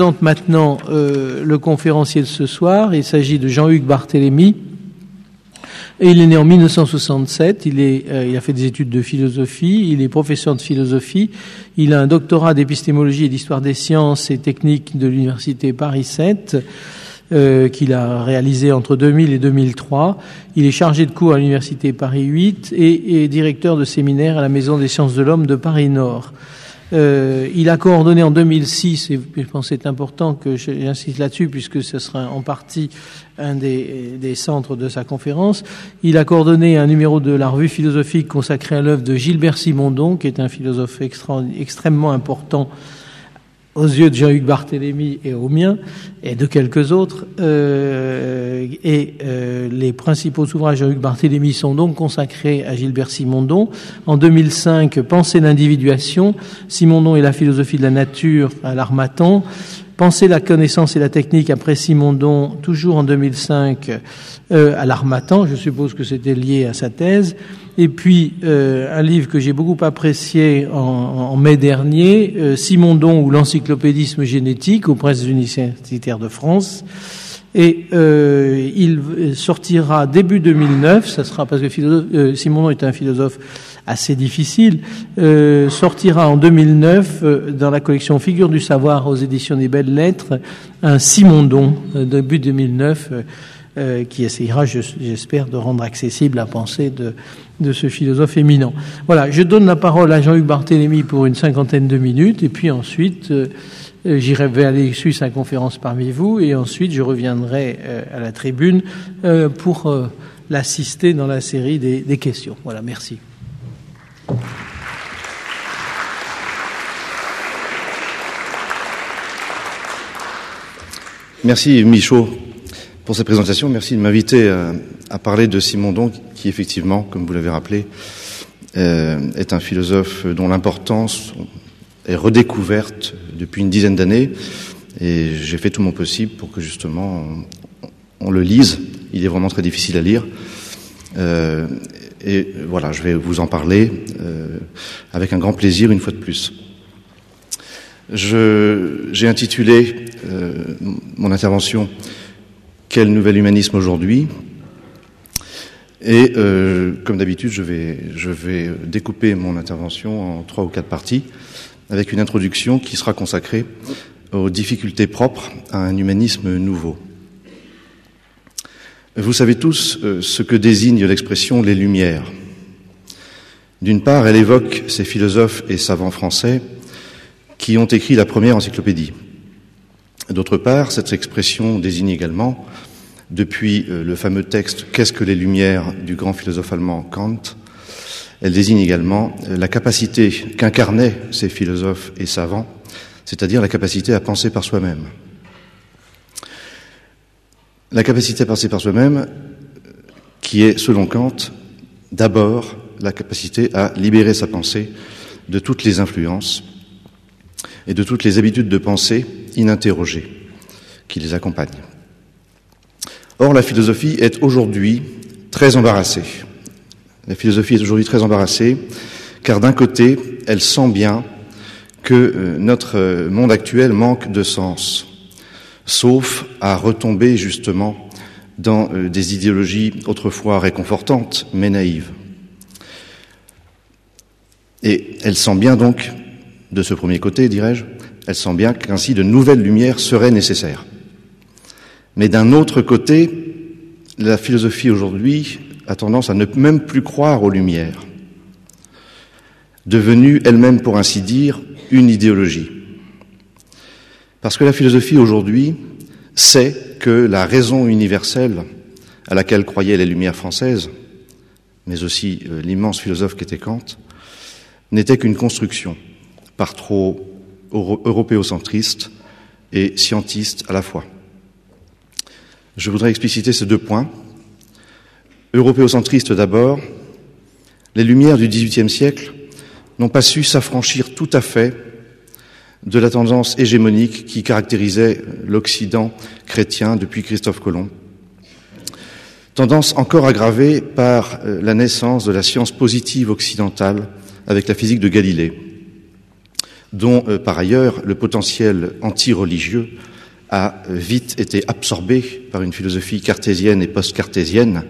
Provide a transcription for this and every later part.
présente maintenant euh, le conférencier de ce soir. Il s'agit de Jean-Hugues Barthélemy. Et il est né en 1967. Il, est, euh, il a fait des études de philosophie. Il est professeur de philosophie. Il a un doctorat d'épistémologie et d'histoire des sciences et techniques de l'université Paris 7. Euh, qu'il a réalisé entre 2000 et 2003. Il est chargé de cours à l'université Paris 8 et, et directeur de séminaire à la Maison des sciences de l'homme de Paris Nord. Euh, il a coordonné en 2006, et je pense que c'est important que j'insiste là-dessus, puisque ce sera en partie un des, des, centres de sa conférence. Il a coordonné un numéro de la revue philosophique consacré à l'œuvre de Gilbert Simondon, qui est un philosophe extrêmement important aux yeux de Jean-Hugues Barthélemy et aux miens, et de quelques autres. Euh, et euh, les principaux ouvrages de Jean-Hugues Barthélemy sont donc consacrés à Gilbert Simondon. En 2005, Pensée d'individuation, Simondon et la philosophie de la nature à l'Armatan. Penser la connaissance et la technique après Simondon, toujours en 2005, euh, à l'Armatan. Je suppose que c'était lié à sa thèse. Et puis euh, un livre que j'ai beaucoup apprécié en, en mai dernier, euh, Simondon ou l'encyclopédisme génétique aux presses universitaires de France. Et euh, il sortira début 2009. Ça sera parce que philosophe, euh, Simondon est un philosophe assez difficile, euh, sortira en 2009 euh, dans la collection Figures du savoir aux éditions des Belles Lettres un Simondon euh, début 2009 euh, qui essayera, j'espère, de rendre accessible la pensée de, de ce philosophe éminent. Voilà, je donne la parole à Jean-Hugues Barthélemy pour une cinquantaine de minutes et puis ensuite euh, j'irai aller suivre sa conférence parmi vous et ensuite je reviendrai euh, à la tribune pour l'assister dans la série des, des questions. Voilà, merci. Merci Michaud pour cette présentation. Merci de m'inviter à, à, parler de Simondon, qui effectivement, comme vous l'avez rappelé, euh, est un philosophe dont l'importance est redécouverte depuis une dizaine d'années. Et j'ai fait tout mon possible pour que justement on, le lise. Il est vraiment très difficile à lire. Euh, et voilà, je vais vous en parler euh, avec un grand plaisir une fois de plus. J'ai intitulé euh, mon intervention Quel nouvel humanisme aujourd'hui Et euh, comme d'habitude, je vais, je vais découper mon intervention en trois ou quatre parties avec une introduction qui sera consacrée aux difficultés propres à un humanisme nouveau. Vous savez tous euh, ce que désigne l'expression les Lumières. D'une part, elle évoque ces philosophes et savants français qui ont écrit la première encyclopédie. D'autre part, cette expression désigne également, depuis euh, le fameux texte Qu'est-ce que les Lumières du grand philosophe allemand Kant, elle désigne également euh, la capacité qu'incarnaient ces philosophes et savants, c'est-à-dire la capacité à penser par soi-même. La capacité à penser par soi-même, qui est, selon Kant, d'abord la capacité à libérer sa pensée de toutes les influences et de toutes les habitudes de pensée ininterrogées qui les accompagnent. Or, la philosophie est aujourd'hui très embarrassée. La philosophie est aujourd'hui très embarrassée, car d'un côté, elle sent bien que euh, notre monde actuel manque de sens, sauf à retomber justement dans euh, des idéologies autrefois réconfortantes, mais naïves. Et elle sent bien donc, de ce premier côté, dirais-je, elle sent bien qu'ainsi de nouvelles lumières seraient nécessaires. Mais d'un autre côté, la philosophie aujourd'hui a tendance à ne même plus croire aux lumières, devenue elle-même, pour ainsi dire, une idéologie. Parce que la philosophie aujourd'hui sait que la raison universelle à laquelle croyaient les Lumières françaises, mais aussi euh, l'immense philosophe qui était Kant, n'était qu'une construction par trop européocentriste et scientiste à la fois. Je voudrais expliciter ces deux points. Européocentriste d'abord, les Lumières du XVIIIe siècle n'ont pas su s'affranchir tout à fait de la tendance hégémonique qui caractérisait l'Occident chrétien depuis Christophe Colomb. Tendance encore aggravée par euh, la naissance de la science positive occidentale avec la physique de Galilée. Dont euh, par ailleurs le potentiel anti-religieux a vite été absorbé par une philosophie cartésienne et post-cartésienne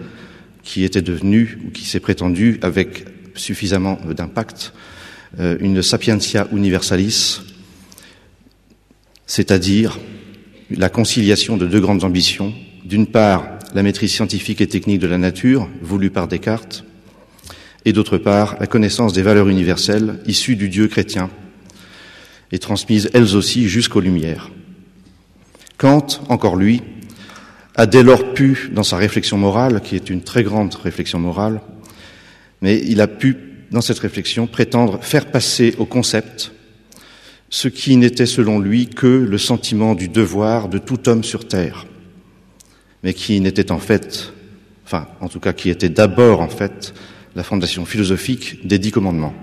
qui était devenue, ou qui s'est prétendue, avec suffisamment d'impact, euh, une sapientia universalis, c'est-à-dire la conciliation de deux grandes ambitions. D'une part, la maîtrise scientifique et technique de la nature, voulue par Descartes, et d'autre part, la connaissance des valeurs universelles issues du Dieu chrétien et transmises elles aussi jusqu'aux Lumières. Kant, encore lui, a dès lors pu, dans sa réflexion morale, qui est une très grande réflexion morale, mais il a pu, dans cette réflexion, prétendre faire passer au concept ce qui n'était selon lui que le sentiment du devoir de tout homme sur terre, mais qui n'était en fait, enfin, en tout cas, qui était d'abord en fait la fondation philosophique des dix commandements.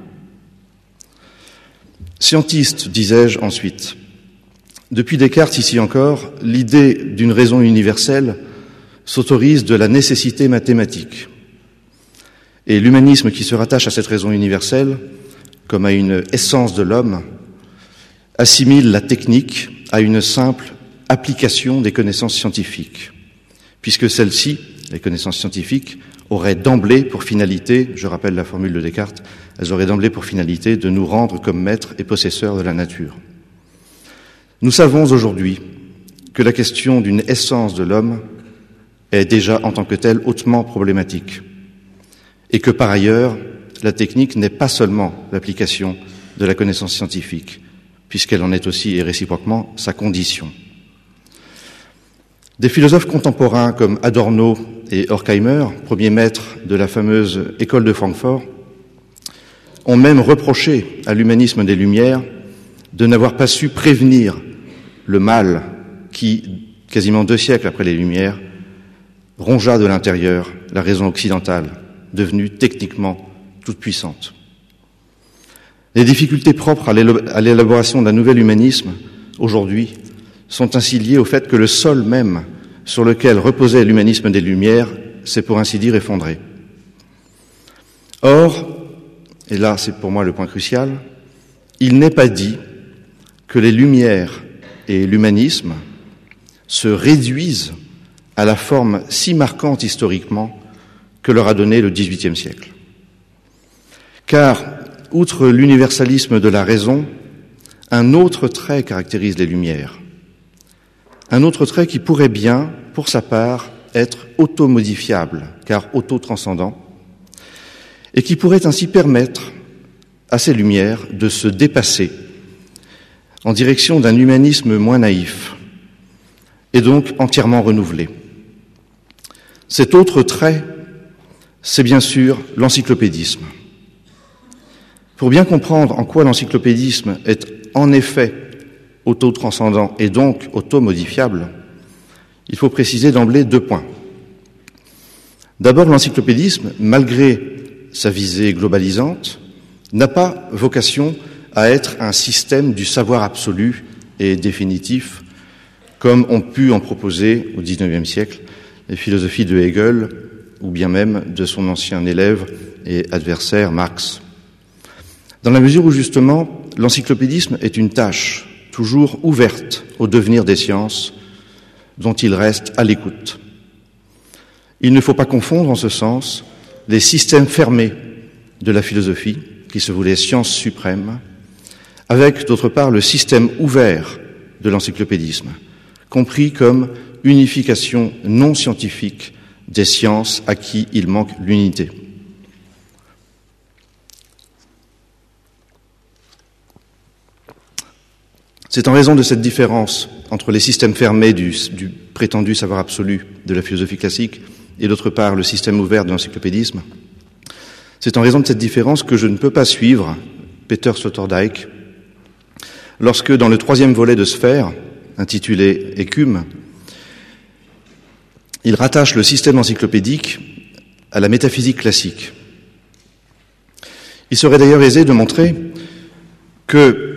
Scientiste, disais-je ensuite, depuis Descartes, ici encore, l'idée d'une raison universelle s'autorise de la nécessité mathématique. Et l'humanisme qui se rattache à cette raison universelle, comme à une essence de l'homme, assimile la technique à une simple application des connaissances scientifiques, puisque celles-ci, les connaissances scientifiques, auraient d'emblée pour finalité, je rappelle la formule de Descartes, elles auraient d'emblée pour finalité de nous rendre comme maîtres et possesseurs de la nature. Nous savons aujourd'hui que la question d'une essence de l'homme est déjà en tant que telle hautement problématique et que par ailleurs, la technique n'est pas seulement l'application de la connaissance scientifique, puisqu'elle en est aussi et réciproquement sa condition. Des philosophes contemporains comme Adorno et Horkheimer, premiers maîtres de la fameuse école de Francfort, ont même reproché à l'humanisme des Lumières de n'avoir pas su prévenir le mal qui, quasiment deux siècles après les Lumières, rongea de l'intérieur la raison occidentale, devenue techniquement toute puissante. Les difficultés propres à l'élaboration d'un nouvel humanisme, aujourd'hui, sont ainsi liées au fait que le sol même sur lequel reposait l'humanisme des Lumières s'est pour ainsi dire effondré. Or, et là c'est pour moi le point crucial, il n'est pas dit que les Lumières et l'humanisme se réduisent à la forme si marquante historiquement que leur a donné le XVIIIe siècle. Car, outre l'universalisme de la raison, un autre trait caractérise les Lumières. Un autre trait qui pourrait bien, pour sa part, être automodifiable, car auto-transcendant, et qui pourrait ainsi permettre à ces Lumières de se dépasser en direction d'un humanisme moins naïf, et donc entièrement renouvelé. Cet autre trait c'est bien sûr l'encyclopédisme. Pour bien comprendre en quoi l'encyclopédisme est en effet auto-transcendant et donc auto-modifiable, il faut préciser d'emblée deux points. D'abord, l'encyclopédisme, malgré sa visée globalisante, n'a pas vocation à être un système du savoir absolu et définitif, comme ont pu en proposer au XIXe siècle les philosophies de Hegel ou bien même de son ancien élève et adversaire Marx. Dans la mesure où justement l'encyclopédisme est une tâche toujours ouverte au devenir des sciences dont il reste à l'écoute. Il ne faut pas confondre en ce sens les systèmes fermés de la philosophie, qui se voulait science suprême, avec d'autre part le système ouvert de l'encyclopédisme, compris comme unification non scientifique des sciences à qui il manque l'unité. C'est en raison de cette différence entre les systèmes fermés du, prétendu savoir absolu de la philosophie classique et d'autre part le système ouvert de l'encyclopédisme, c'est en raison de cette différence que je ne peux pas suivre Peter Sloterdijk lorsque, dans le troisième volet de Sphère, intitulé Écume, il rattache le système encyclopédique à la métaphysique classique. Il serait d'ailleurs aisé de montrer que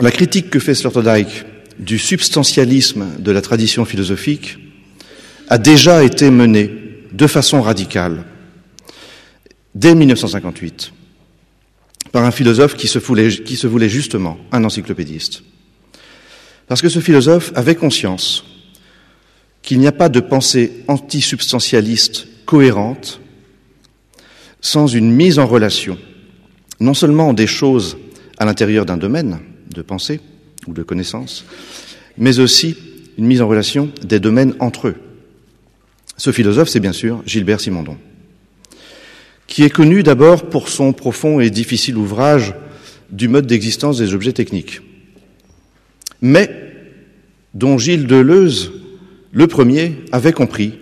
la critique que fait Sloterdijk du substantialisme de la tradition philosophique a déjà été menée de façon radicale dès 1958 par un philosophe qui se, voulait, qui se voulait justement un encyclopédiste. Parce que ce philosophe avait conscience qu'il n'y a pas de pensée antisubstantialiste cohérente sans une mise en relation, non seulement des choses à l'intérieur d'un domaine de pensée ou de connaissance, mais aussi une mise en relation des domaines entre eux. Ce philosophe, c'est bien sûr Gilbert Simondon, qui est connu d'abord pour son profond et difficile ouvrage du mode d'existence des objets techniques, mais dont Gilles Deleuze, le premier, avait compris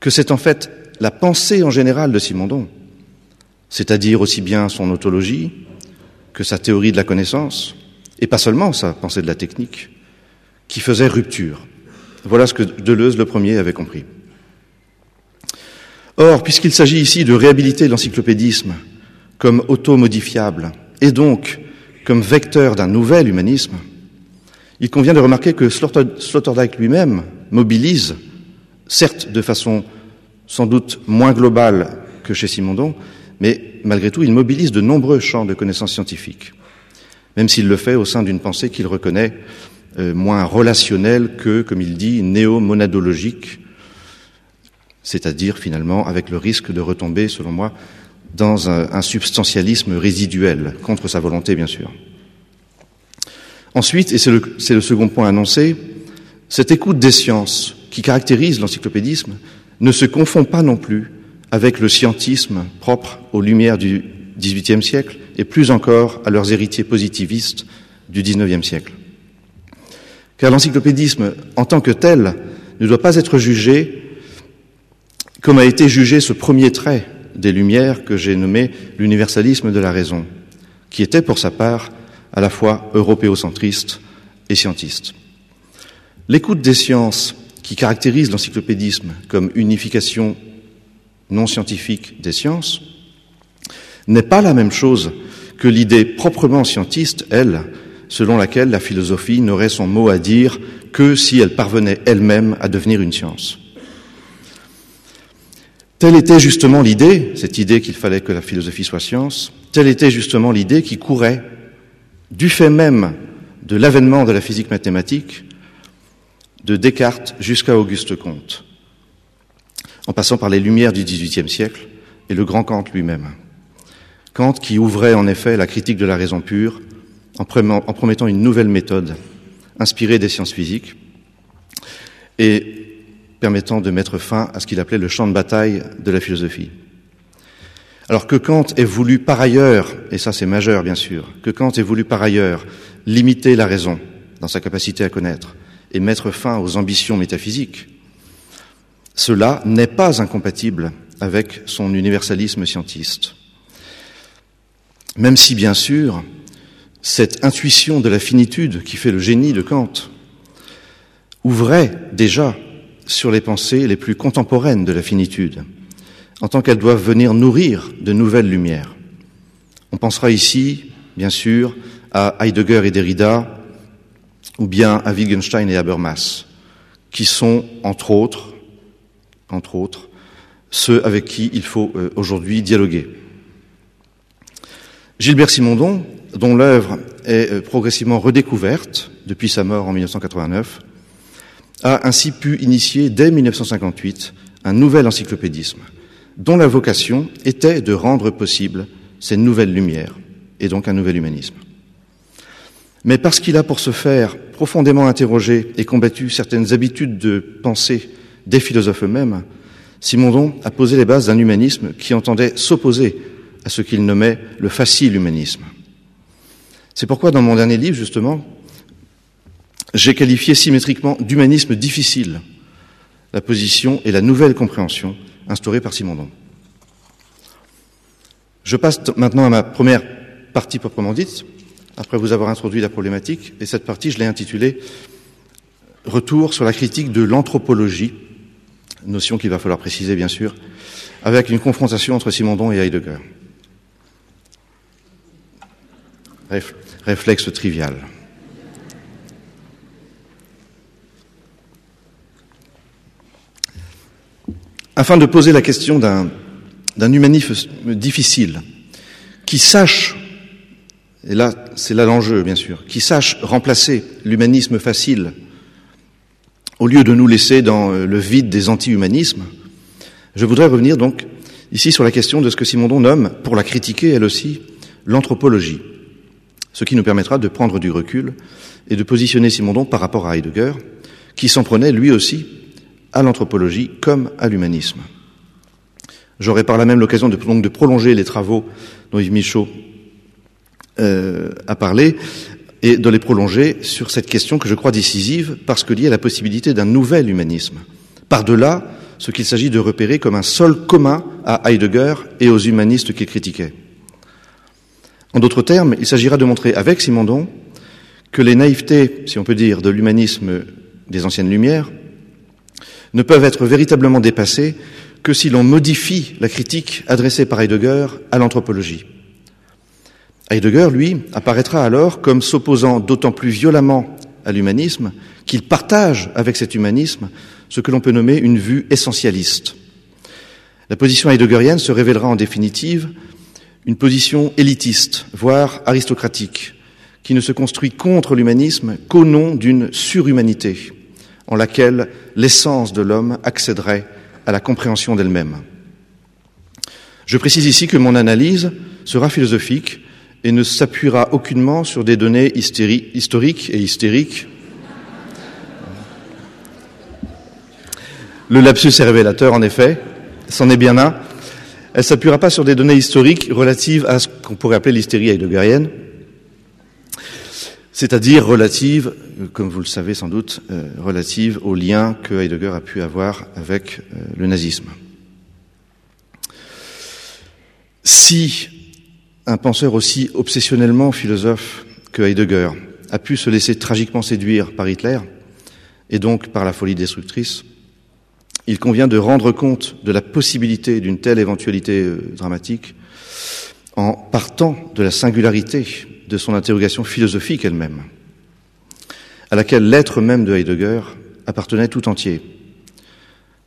que c'est en fait la pensée en général de Simondon, c'est-à-dire aussi bien son autologie que sa théorie de la connaissance, et pas seulement sa pensée de la technique, qui faisait rupture. Voilà ce que Deleuze le premier avait compris. Or, puisqu'il s'agit ici de réhabiliter l'encyclopédisme comme auto-modifiable et donc comme vecteur d'un nouvel humanisme, il convient de remarquer que Sloterdijk lui-même mobilise, certes de façon sans doute moins globale que chez Simondon, mais malgré tout, il mobilise de nombreux champs de connaissances scientifiques, même s'il le fait au sein d'une pensée qu'il reconnaît euh, moins relationnelle que, comme il dit, néo-monadologique, c'est-à-dire finalement avec le risque de retomber, selon moi, dans un, substantialisme résiduel, contre sa volonté bien sûr. Ensuite, et c'est le, le, second point annoncé, cette écoute des sciences qui caractérise l'encyclopédisme ne se confond pas non plus avec le scientisme propre aux lumières du XVIIIe siècle et plus encore à leurs héritiers positivistes du XIXe siècle. Car l'encyclopédisme, en tant que tel, ne doit pas être jugé comme a été jugé ce premier trait des Lumières que j'ai nommé l'universalisme de la raison, qui était pour sa part à la fois européocentriste et scientiste. L'écoute des sciences qui caractérise l'encyclopédisme comme unification non scientifique des sciences n'est pas la même chose que l'idée proprement scientiste, elle, selon laquelle la philosophie n'aurait son mot à dire que si elle parvenait elle-même à devenir une science. Telle était justement l'idée, cette idée qu'il fallait que la philosophie soit science, telle était justement l'idée qui courait du fait même de l'avènement de la physique mathématique de Descartes jusqu'à Auguste Comte, en passant par les lumières du XVIIIe siècle et le grand Kant lui-même. Kant qui ouvrait en effet la critique de la raison pure en promettant une nouvelle méthode inspirée des sciences physiques et permettant de mettre fin à ce qu'il appelait le champ de bataille de la philosophie. Alors que Kant ait voulu par ailleurs, et ça c'est majeur bien sûr, que Kant ait voulu par ailleurs limiter la raison dans sa capacité à connaître et mettre fin aux ambitions métaphysiques, cela n'est pas incompatible avec son universalisme scientiste. Même si, bien sûr, cette intuition de la finitude qui fait le génie de Kant ouvrait déjà sur les pensées les plus contemporaines de la finitude, en tant qu'elles doivent venir nourrir de nouvelles lumières. On pensera ici, bien sûr, à Heidegger et Derrida, ou bien à Wittgenstein et Habermas, qui sont, entre autres, entre autres, ceux avec qui il faut euh, aujourd'hui dialoguer. Gilbert Simondon, dont l'œuvre est euh, progressivement redécouverte depuis sa mort en 1989, a ainsi pu initier dès 1958 un nouvel encyclopédisme, dont la vocation était de rendre possible ces nouvelles lumières, et donc un nouvel humanisme. Mais parce qu'il a pour ce faire profondément interrogé et combattu certaines habitudes de pensée des philosophes eux-mêmes, Simondon a posé les bases d'un humanisme qui entendait s'opposer à ce qu'il nommait le facile humanisme. C'est pourquoi dans mon dernier livre, justement, j'ai qualifié symétriquement d'humanisme difficile la position et la nouvelle compréhension instaurée par Simondon. Je passe maintenant à ma première partie proprement dite, après vous avoir introduit la problématique, et cette partie, je l'ai intitulée Retour sur la critique de l'anthropologie, notion qu'il va falloir préciser bien sûr, avec une confrontation entre Simondon et Heidegger. Réflexe trivial. afin de poser la question d'un humanisme difficile, qui sache et là c'est là l'enjeu bien sûr, qui sache remplacer l'humanisme facile au lieu de nous laisser dans le vide des anti-humanismes, je voudrais revenir donc ici sur la question de ce que Simondon nomme, pour la critiquer elle aussi, l'anthropologie, ce qui nous permettra de prendre du recul et de positionner Simondon par rapport à Heidegger, qui s'en prenait lui aussi à l'anthropologie comme à l'humanisme. J'aurai par là même l'occasion de, de prolonger les travaux dont Yves Michaud euh, a parlé et de les prolonger sur cette question que je crois décisive parce que liée à la possibilité d'un nouvel humanisme. Par-delà ce qu'il s'agit de repérer comme un sol commun à Heidegger et aux humanistes qu'il critiquait. En d'autres termes, il s'agira de montrer avec Simondon que les naïvetés, si on peut dire, de l'humanisme des anciennes Lumières ne peuvent être véritablement dépassées que si l'on modifie la critique adressée par Heidegger à l'anthropologie. Heidegger, lui, apparaîtra alors comme s'opposant d'autant plus violemment à l'humanisme qu'il partage avec cet humanisme ce que l'on peut nommer une vue essentialiste. La position heideggerienne se révélera en définitive une position élitiste, voire aristocratique, qui ne se construit contre l'humanisme qu'au nom d'une surhumanité, en laquelle l'essence de l'homme accéderait à la compréhension d'elle-même. Je précise ici que mon analyse sera philosophique et ne s'appuiera aucunement sur des données historiques et hystériques. Le lapsus est révélateur, en effet, c'en est bien un. Elle s'appuiera pas sur des données historiques relatives à ce qu'on pourrait appeler l'hystérie heideggerienne, c'est-à-dire relative, comme vous le savez sans doute, euh, relative au lien que Heidegger a pu avoir avec euh, le nazisme. Si un penseur aussi obsessionnellement philosophe que Heidegger a pu se laisser tragiquement séduire par Hitler et donc par la folie destructrice, il convient de rendre compte de la possibilité d'une telle éventualité euh, dramatique en partant de la singularité de son interrogation philosophique elle-même, à laquelle l'être même de Heidegger appartenait tout entier.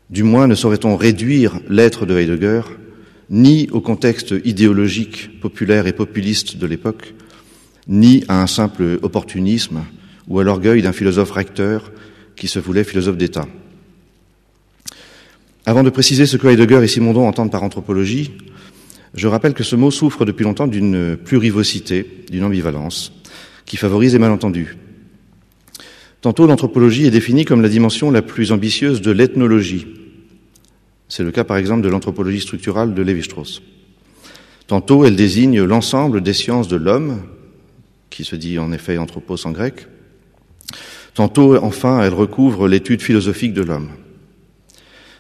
Du moins ne saurait-on réduire l'être de Heidegger ni au contexte idéologique populaire et populiste de l'époque, ni à un simple opportunisme ou à l'orgueil d'un philosophe recteur qui se voulait philosophe d'État. Avant de préciser ce que Heidegger et Simondon entendent par anthropologie, je rappelle que ce mot souffre depuis longtemps d'une plurivocité, d'une ambivalence, qui favorise les malentendus. Tantôt, l'anthropologie est définie comme la dimension la plus ambitieuse de l'ethnologie, c'est le cas par exemple de l'anthropologie structurale de Lévi-Strauss. Tantôt, elle désigne l'ensemble des sciences de l'homme, qui se dit en effet anthropos en grec. Tantôt, enfin, elle recouvre l'étude philosophique de l'homme.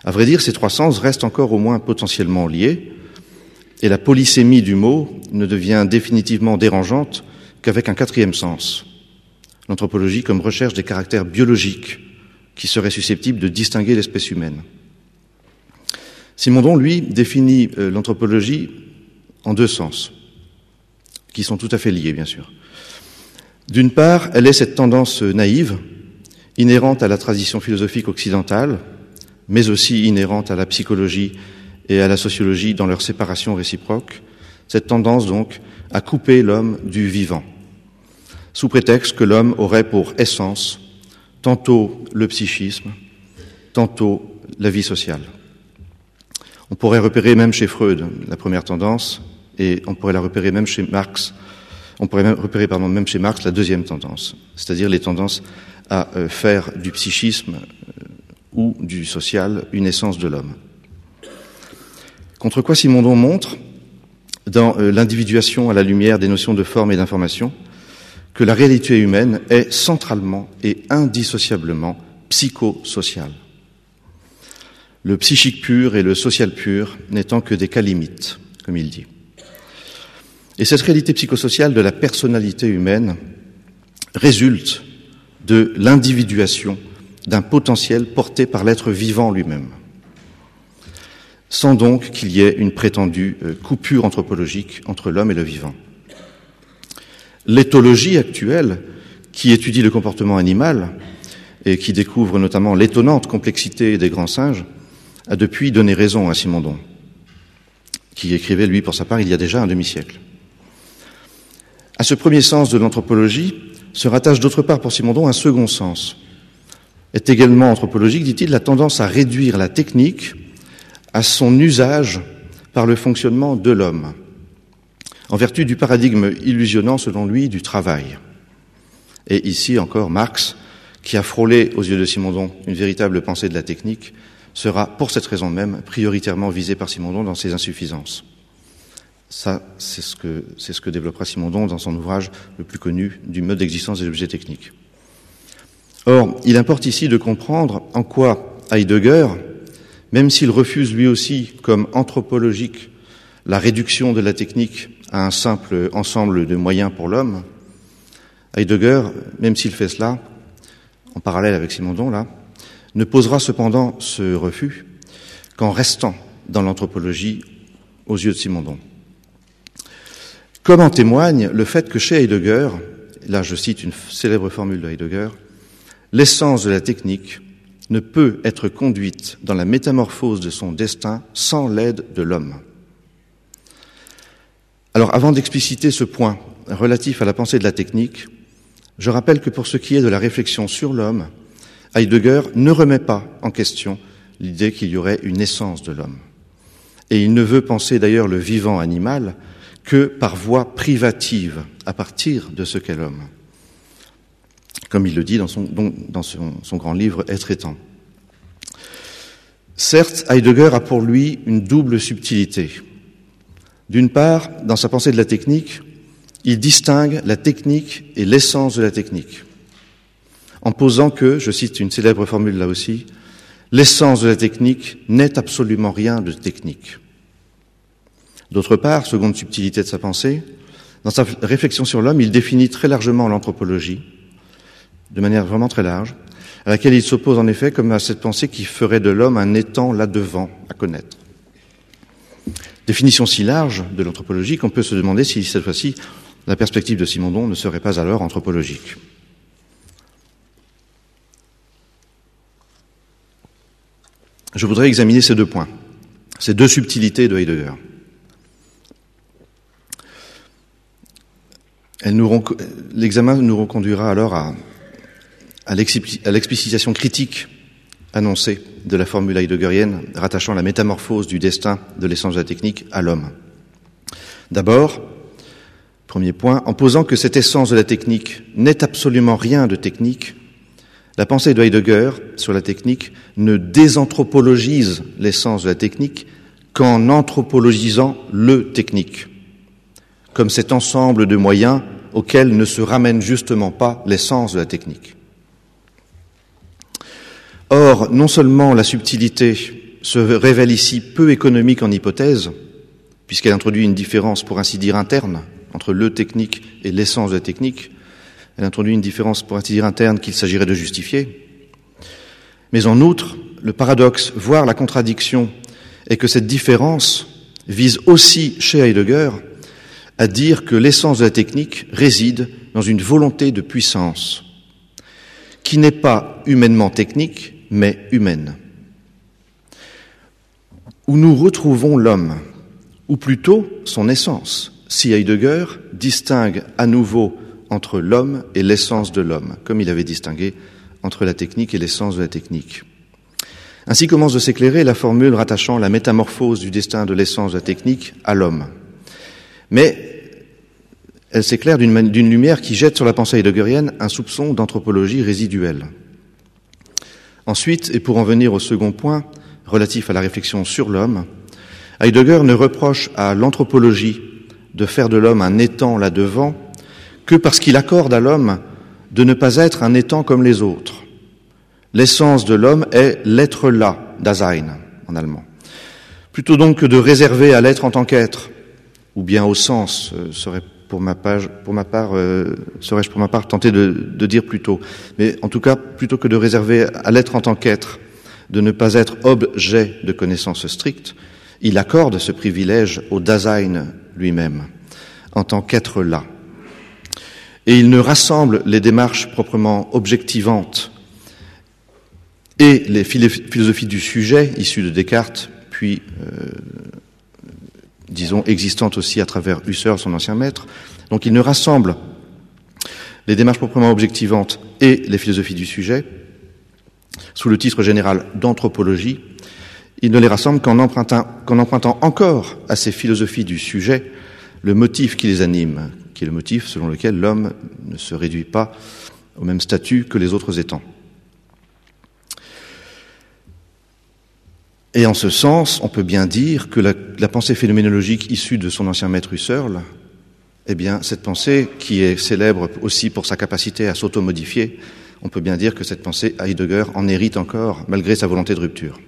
À vrai dire, ces trois sens restent encore au moins potentiellement liés, et la polysémie du mot ne devient définitivement dérangeante qu'avec un quatrième sens, l'anthropologie comme recherche des caractères biologiques qui seraient susceptibles de distinguer l'espèce humaine. Simondon, lui, définit euh, l'anthropologie en deux sens, qui sont tout à fait liés, bien sûr. D'une part, elle est cette tendance naïve, inhérente à la tradition philosophique occidentale, mais aussi inhérente à la psychologie et à la sociologie dans leur séparation réciproque, cette tendance donc à couper l'homme du vivant, sous prétexte que l'homme aurait pour essence tantôt le psychisme, tantôt la vie sociale. On pourrait repérer même chez Freud la première tendance, et on pourrait la repérer même chez Marx, on pourrait repérer même chez Marx la deuxième tendance, c'est-à-dire les tendances à euh, faire du psychisme euh, ou du social une essence de l'homme. Contre quoi Simondon montre, dans euh, l'individuation à la lumière des notions de forme et d'information, que la réalité humaine est centralement et indissociablement psychosociale le psychique pur et le social pur n'étant que des cas limites, comme il dit. Et cette réalité psychosociale de la personnalité humaine résulte de l'individuation d'un potentiel porté par l'être vivant lui-même, sans donc qu'il y ait une prétendue euh, coupure anthropologique entre l'homme et le vivant. L'éthologie actuelle, qui étudie le comportement animal et qui découvre notamment l'étonnante complexité des grands singes, a depuis donné raison à Simondon, qui écrivait, lui, pour sa part, il y a déjà un demi-siècle. À ce premier sens de l'anthropologie se rattache d'autre part pour Simondon un second sens. Est également anthropologique, dit-il, la tendance à réduire la technique à son usage par le fonctionnement de l'homme, en vertu du paradigme illusionnant, selon lui, du travail. Et ici encore, Marx, qui a frôlé aux yeux de Simondon une véritable pensée de la technique, sera, pour cette raison même, prioritairement visé par Simondon dans ses insuffisances. Ça, c'est ce que, c'est ce que développera Simondon dans son ouvrage le plus connu du mode d'existence des objets techniques. Or, il importe ici de comprendre en quoi Heidegger, même s'il refuse lui aussi, comme anthropologique, la réduction de la technique à un simple ensemble de moyens pour l'homme, Heidegger, même s'il fait cela, en parallèle avec Simondon, là, ne posera cependant ce refus qu'en restant dans l'anthropologie aux yeux de Simondon. Comme en témoigne le fait que chez Heidegger, là je cite une célèbre formule de Heidegger, l'essence de la technique ne peut être conduite dans la métamorphose de son destin sans l'aide de l'homme. Alors avant d'expliciter ce point relatif à la pensée de la technique, je rappelle que pour ce qui est de la réflexion sur l'homme, Heidegger ne remet pas en question l'idée qu'il y aurait une essence de l'homme. Et il ne veut penser d'ailleurs le vivant animal que par voie privative, à partir de ce qu'est l'homme, comme il le dit dans son, grand livre Être étant. Certes, Heidegger a pour lui une double subtilité. D'une part, dans sa pensée de la technique, il distingue la technique et l'essence de la technique en posant que, je cite une célèbre formule là aussi, l'essence de la technique n'est absolument rien de technique. D'autre part, seconde subtilité de sa pensée, dans sa réflexion sur l'homme, il définit très largement l'anthropologie, de manière vraiment très large, à laquelle il s'oppose en effet comme à cette pensée qui ferait de l'homme un étang là-devant à connaître. Définition si large de l'anthropologie qu'on peut se demander si cette fois-ci la perspective de Simondon ne serait pas alors anthropologique. Je voudrais examiner ces deux points, ces deux subtilités de Heidegger. L'examen nous reconduira alors à, à l'explicitation critique annoncée de la formule heideggerienne rattachant la métamorphose du destin de l'essence de la technique à l'homme. D'abord, premier point, en posant que cette essence de la technique n'est absolument rien de technique, la pensée de Heidegger sur la technique ne désanthropologise l'essence de la technique qu'en anthropologisant le technique, comme cet ensemble de moyens auxquels ne se ramène justement pas l'essence de la technique. Or, non seulement la subtilité se révèle ici peu économique en hypothèse, puisqu'elle introduit une différence pour ainsi dire interne entre le technique et l'essence de la technique, elle introduit une différence, pour ainsi dire, interne qu'il s'agirait de justifier. Mais en outre, le paradoxe, voire la contradiction, est que cette différence vise aussi chez Heidegger à dire que l'essence de la technique réside dans une volonté de puissance, qui n'est pas humainement technique, mais humaine. Où nous retrouvons l'homme, ou plutôt son essence, si Heidegger distingue à nouveau entre l'homme et l'essence de l'homme, comme il avait distingué entre la technique et l'essence de la technique. Ainsi commence de s'éclairer la formule rattachant la métamorphose du destin de l'essence de la technique à l'homme. Mais elle s'éclaire d'une lumière qui jette sur la pensée heideggerienne un soupçon d'anthropologie résiduelle. Ensuite, et pour en venir au second point, relatif à la réflexion sur l'homme, Heidegger ne reproche à l'anthropologie de faire de l'homme un étang là-devant que parce qu'il accorde à l'homme de ne pas être un étang comme les autres. L'essence de l'homme est l'être là, Dasein, en allemand. Plutôt donc que de réserver à l'être en tant qu'être, ou bien au sens, euh, serait pour ma, part, euh, serais-je pour ma part tenté de, de, dire plutôt, mais en tout cas, plutôt que de réserver à l'être en tant qu'être, de ne pas être objet de connaissance stricte, il accorde ce privilège au Dasein lui-même, en tant qu'être là. Et il ne rassemble les démarches proprement objectivantes et les philosophies du sujet issues de Descartes, puis, euh, disons, existantes aussi à travers Husserl, son ancien maître, Donc il ne rassemble les démarches proprement objectivantes et les philosophies du sujet sous le titre général d'anthropologie. Il ne les rassemble qu'en empruntant, empruntant encore à ces philosophies du sujet le motif qui les anime, qui est le motif selon lequel l'homme ne se réduit pas au même statut que les autres étangs. Et en ce sens, on peut bien dire que la, pensée phénoménologique issue de son ancien maître Husserl, eh bien, cette pensée, qui est célèbre aussi pour sa capacité à s'automodifier, on peut bien dire que cette pensée, Heidegger en hérite encore, malgré sa volonté de rupture.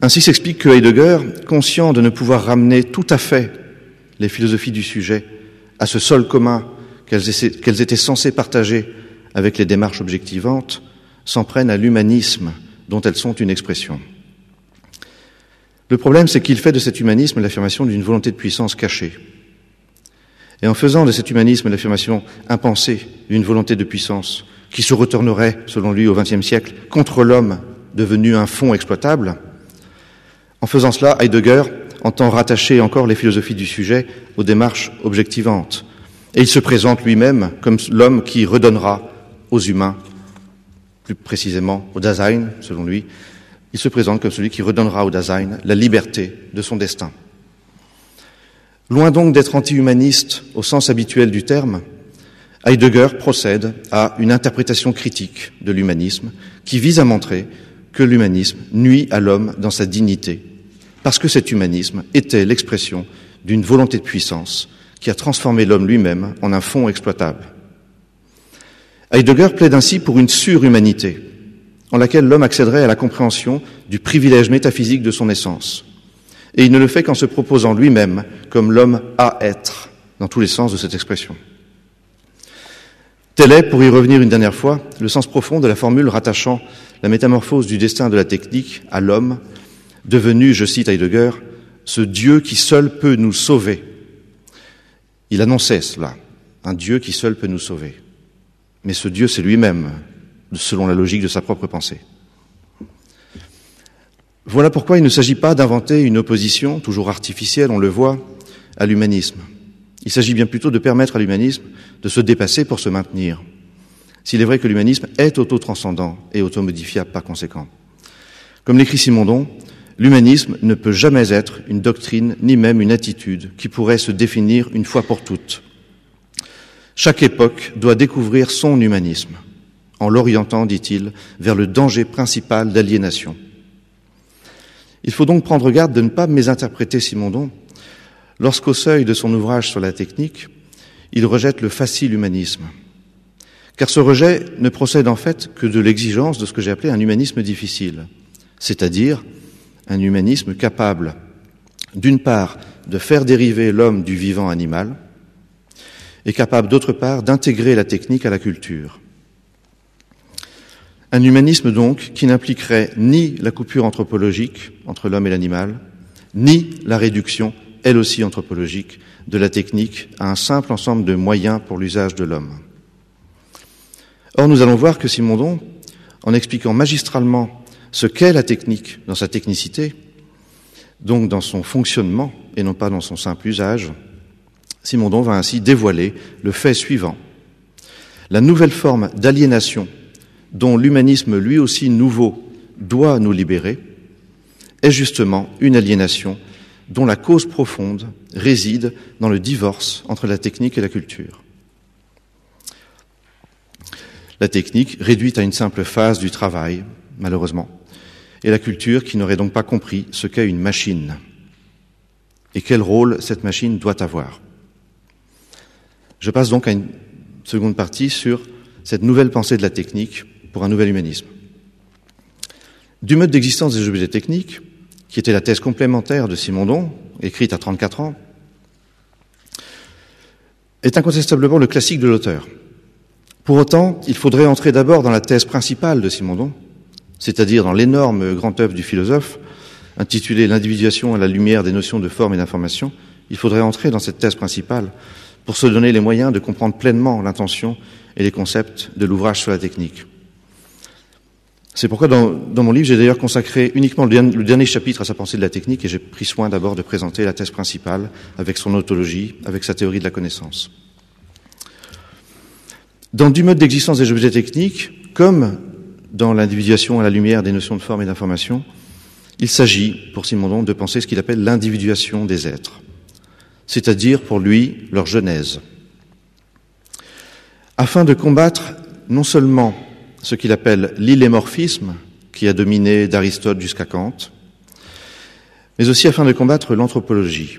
Ainsi s'explique que Heidegger, conscient de ne pouvoir ramener tout à fait les philosophies du sujet à ce sol commun qu'elles étaient censées partager avec les démarches objectivantes, s'en prennent à l'humanisme dont elles sont une expression. Le problème, c'est qu'il fait de cet humanisme l'affirmation d'une volonté de puissance cachée. Et en faisant de cet humanisme l'affirmation impensée d'une volonté de puissance qui se retournerait, selon lui, au XXe siècle, contre l'homme devenu un fond exploitable, en faisant cela, Heidegger entend rattacher encore les philosophies du sujet aux démarches objectivantes. Et il se présente lui-même comme l'homme qui redonnera aux humains plus précisément au Dasein, selon lui, il se présente comme celui qui redonnera au Dasein la liberté de son destin. Loin donc d'être anti-humaniste au sens habituel du terme, Heidegger procède à une interprétation critique de l'humanisme qui vise à montrer que l'humanisme nuit à l'homme dans sa dignité, parce que cet humanisme était l'expression d'une volonté de puissance qui a transformé l'homme lui-même en un fond exploitable. Heidegger plaide ainsi pour une surhumanité, en laquelle l'homme accéderait à la compréhension du privilège métaphysique de son essence. Et il ne le fait qu'en se proposant lui-même comme l'homme à être, dans tous les sens de cette expression. Tel est, pour y revenir une dernière fois, le sens profond de la formule rattachant la métamorphose du destin de la technique à l'homme, devenu, je cite Heidegger, ce Dieu qui seul peut nous sauver. Il annonçait cela, un Dieu qui seul peut nous sauver mais ce Dieu, c'est lui-même, selon la logique de sa propre pensée. Voilà pourquoi il ne s'agit pas d'inventer une opposition, toujours artificielle, on le voit, à l'humanisme. Il s'agit bien plutôt de permettre à l'humanisme de se dépasser pour se maintenir. S'il est vrai que l'humanisme est auto-transcendant et automodifiable par conséquent. Comme l'écrit Simondon, l'humanisme ne peut jamais être une doctrine ni même une attitude qui pourrait se définir une fois pour toutes. Chaque époque doit découvrir son humanisme, en l'orientant, dit-il, vers le danger principal d'aliénation. Il faut donc prendre garde de ne pas mésinterpréter Simondon lorsqu'au seuil de son ouvrage sur la technique, il rejette le facile humanisme. Car ce rejet ne procède en fait que de l'exigence de ce que j'ai appelé un humanisme difficile, c'est-à-dire un humanisme capable, d'une part, de faire dériver l'homme du vivant animal, est capable, d'autre part, d'intégrer la technique à la culture. Un humanisme, donc, qui n'impliquerait ni la coupure anthropologique entre l'homme et l'animal, ni la réduction, elle aussi anthropologique, de la technique à un simple ensemble de moyens pour l'usage de l'homme. Or, nous allons voir que Simondon, en expliquant magistralement ce qu'est la technique dans sa technicité, donc dans son fonctionnement et non pas dans son simple usage, Simondon va ainsi dévoiler le fait suivant. La nouvelle forme d'aliénation dont l'humanisme lui aussi nouveau doit nous libérer est justement une aliénation dont la cause profonde réside dans le divorce entre la technique et la culture. La technique réduite à une simple phase du travail, malheureusement, et la culture qui n'aurait donc pas compris ce qu'est une machine et quel rôle cette machine doit avoir? Je passe donc à une seconde partie sur cette nouvelle pensée de la technique pour un nouvel humanisme. Du mode d'existence des objets techniques, qui était la thèse complémentaire de Simondon, écrite à 34 ans, est incontestablement le classique de l'auteur. Pour autant, il faudrait entrer d'abord dans la thèse principale de Simondon, c'est-à-dire dans l'énorme grand œuvre du philosophe, intitulé L'individuation à la lumière des notions de forme et d'information. Il faudrait entrer dans cette thèse principale pour se donner les moyens de comprendre pleinement l'intention et les concepts de l'ouvrage sur la technique. C'est pourquoi dans, mon livre, j'ai d'ailleurs consacré uniquement le dernier, chapitre à sa pensée de la technique et j'ai pris soin d'abord de présenter la thèse principale avec son autologie, avec sa théorie de la connaissance. Dans du mode d'existence des objets techniques, comme dans l'individuation à la lumière des notions de forme et d'information, il s'agit, pour Simondon, de penser ce qu'il appelle l'individuation des êtres, c'est-à-dire pour lui leur genèse. Afin de combattre non seulement ce qu'il appelle l'illémorphisme, qui a dominé d'Aristote jusqu'à Kant, mais aussi afin de combattre l'anthropologie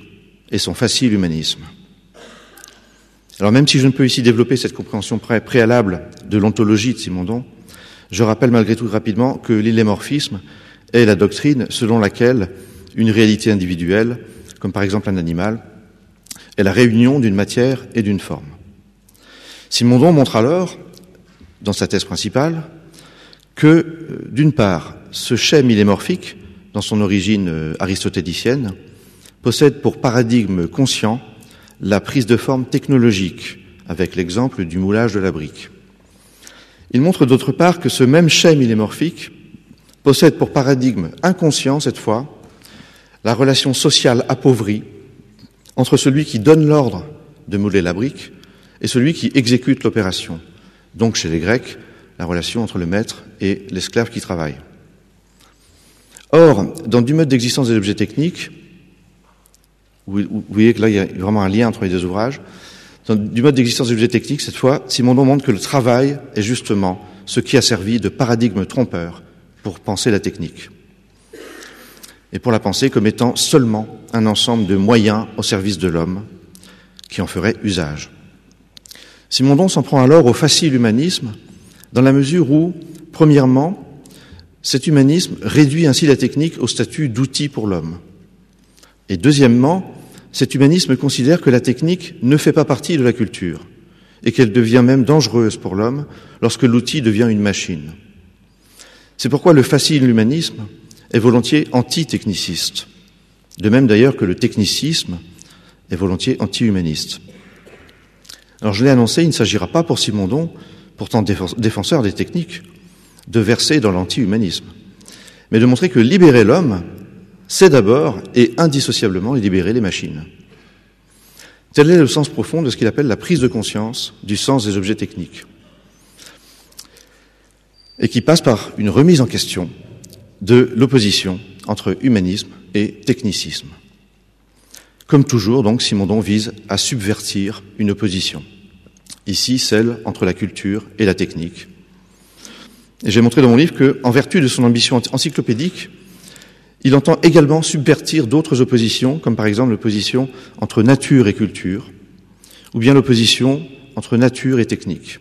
et son facile humanisme. Alors même si je ne peux ici développer cette compréhension préalable de l'ontologie de Simondon, je rappelle malgré tout rapidement que l'illémorphisme est la doctrine selon laquelle une réalité individuelle, comme par exemple un animal, est la réunion d'une matière et d'une forme. Simondon montre alors dans sa thèse principale que, euh, d'une part, ce schème illémorphique, dans son origine euh, aristotélicienne, possède pour paradigme conscient la prise de forme technologique, avec l'exemple du moulage de la brique. Il montre d'autre part que ce même schème illémorphique possède pour paradigme inconscient, cette fois, la relation sociale appauvrie entre celui qui donne l'ordre de mouler la brique et celui qui exécute l'opération, donc chez les Grecs, la relation entre le maître et l'esclave qui travaille. Or, dans du mode d'existence des objets techniques, vous voyez que là, il y a vraiment un lien entre les deux ouvrages, dans du mode d'existence des objets techniques, cette fois, Simondon montre que le travail est justement ce qui a servi de paradigme trompeur pour penser la technique. Et pour la penser comme étant seulement un ensemble de moyens au service de l'homme qui en ferait usage. Simondon s'en prend alors au facile humanisme, dans la mesure où, premièrement, cet humanisme réduit ainsi la technique au statut d'outil pour l'homme. Et deuxièmement, cet humanisme considère que la technique ne fait pas partie de la culture et qu'elle devient même dangereuse pour l'homme lorsque l'outil devient une machine. C'est pourquoi le facile humanisme est volontiers anti-techniciste, de même d'ailleurs que le technicisme est volontiers anti-humaniste. Alors je l'ai annoncé, il ne s'agira pas pour Simondon, pourtant défenseur des techniques, de verser dans l'anti-humanisme, mais de montrer que libérer l'homme, c'est d'abord et indissociablement libérer les machines. Tel est le sens profond de ce qu'il appelle la prise de conscience du sens des objets techniques, et qui passe par une remise en question de l'opposition entre humanisme et technicisme. Comme toujours, donc, Simondon vise à subvertir une opposition. Ici, celle entre la culture et la technique. J'ai montré dans mon livre qu'en vertu de son ambition encyclopédique, il entend également subvertir d'autres oppositions, comme par exemple l'opposition entre nature et culture, ou bien l'opposition entre nature et technique.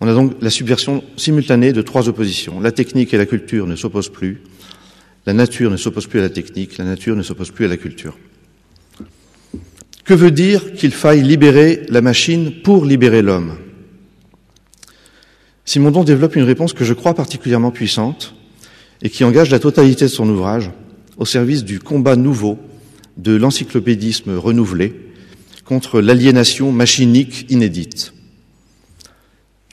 On a donc la subversion simultanée de trois oppositions. La technique et la culture ne s'opposent plus, la nature ne s'oppose plus à la technique, la nature ne s'oppose plus à la culture. Que veut dire qu'il faille libérer la machine pour libérer l'homme? Simondon développe une réponse que je crois particulièrement puissante et qui engage la totalité de son ouvrage au service du combat nouveau de l'encyclopédisme renouvelé contre l'aliénation machinique inédite.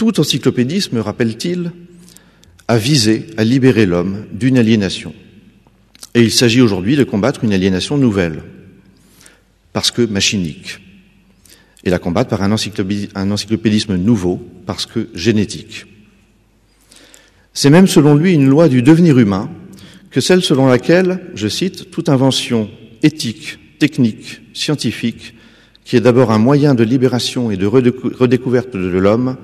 Tout encyclopédisme, rappelle-t-il, a visé à libérer l'homme d'une aliénation. Et il s'agit aujourd'hui de combattre une aliénation nouvelle, parce que machinique, et la combattre par un, encyclopédisme nouveau, parce que génétique. C'est même, selon lui, une loi du devenir humain que celle selon laquelle, je cite, toute invention éthique, technique, scientifique, qui est d'abord un moyen de libération et de redécouverte de l'homme,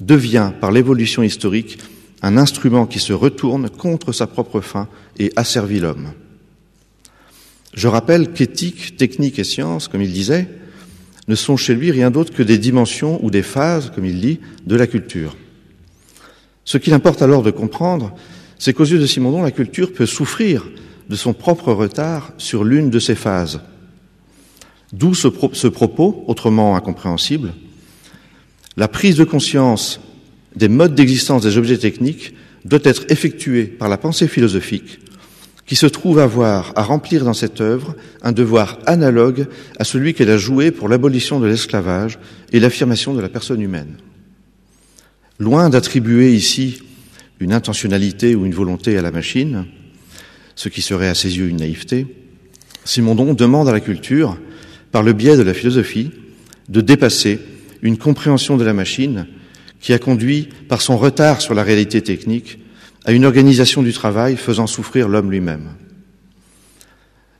devient, par l'évolution historique, un instrument qui se retourne contre sa propre fin et asservit l'homme. Je rappelle qu'éthique, technique et science, comme il disait, ne sont chez lui rien d'autre que des dimensions ou des phases, comme il dit, de la culture. Ce qu'il importe alors de comprendre, c'est qu'aux yeux de Simondon, la culture peut souffrir de son propre retard sur l'une de ces phases. D'où ce, ce, propos, autrement incompréhensible, la prise de conscience des modes d'existence des objets techniques doit être effectuée par la pensée philosophique qui se trouve avoir à remplir dans cette œuvre un devoir analogue à celui qu'elle a joué pour l'abolition de l'esclavage et l'affirmation de la personne humaine. Loin d'attribuer ici une intentionnalité ou une volonté à la machine, ce qui serait à ses yeux une naïveté, Simondon demande à la culture, par le biais de la philosophie, de dépasser une compréhension de la machine qui a conduit, par son retard sur la réalité technique, à une organisation du travail faisant souffrir l'homme lui-même.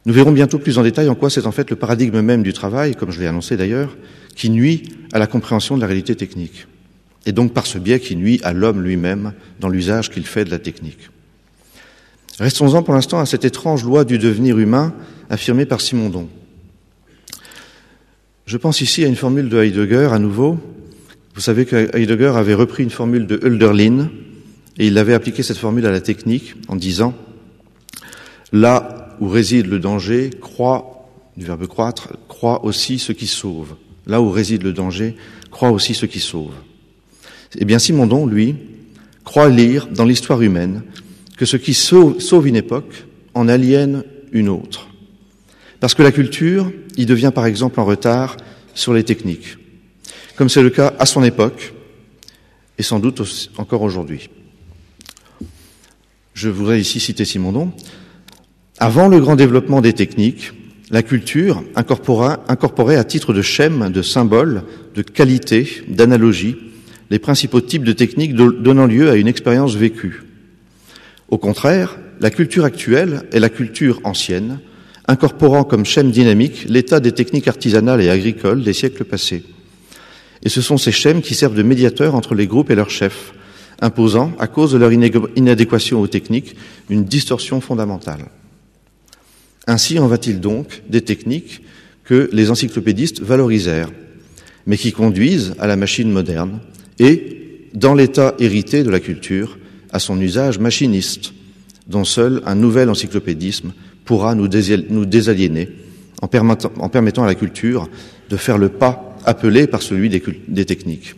Nous verrons bientôt plus en détail en quoi c'est en fait le paradigme même du travail, comme je l'ai annoncé d'ailleurs, qui nuit à la compréhension de la réalité technique, et donc par ce biais qui nuit à l'homme lui-même dans l'usage qu'il fait de la technique. Restons-en pour l'instant à cette étrange loi du devenir humain affirmée par Simondon. Je pense ici à une formule de Heidegger à nouveau. Vous savez que Heidegger avait repris une formule de Hölderlin et il avait appliqué cette formule à la technique en disant Là où réside le danger, croit, du verbe croître, croit aussi ce qui sauve. Là où réside le danger, croit aussi ce qui sauve. Eh bien, Simondon, lui, croit lire dans l'histoire humaine que ce qui sauve, une époque en aliène une autre. Parce que la culture y devient par exemple en retard sur les techniques, comme c'est le cas à son époque et sans doute encore aujourd'hui. Je voudrais ici citer Simondon. Avant le grand développement des techniques, la culture incorporait à titre de schème, de symbole, de qualité, d'analogie, les principaux types de techniques donnant lieu à une expérience vécue. Au contraire, la culture actuelle est la culture ancienne, incorporant comme schème dynamique l'état des techniques artisanales et agricoles des siècles passés. Et ce sont ces schèmes qui servent de médiateurs entre les groupes et leurs chefs, imposant, à cause de leur inadéquation aux techniques, une distorsion fondamentale. Ainsi en va-t-il donc des techniques que les encyclopédistes valorisèrent, mais qui conduisent à la machine moderne et, dans l'état hérité de la culture, à son usage machiniste, dont seul un nouvel encyclopédisme pourra nous, désaliéner en permettant, à la culture de faire le pas appelé par celui des, des techniques.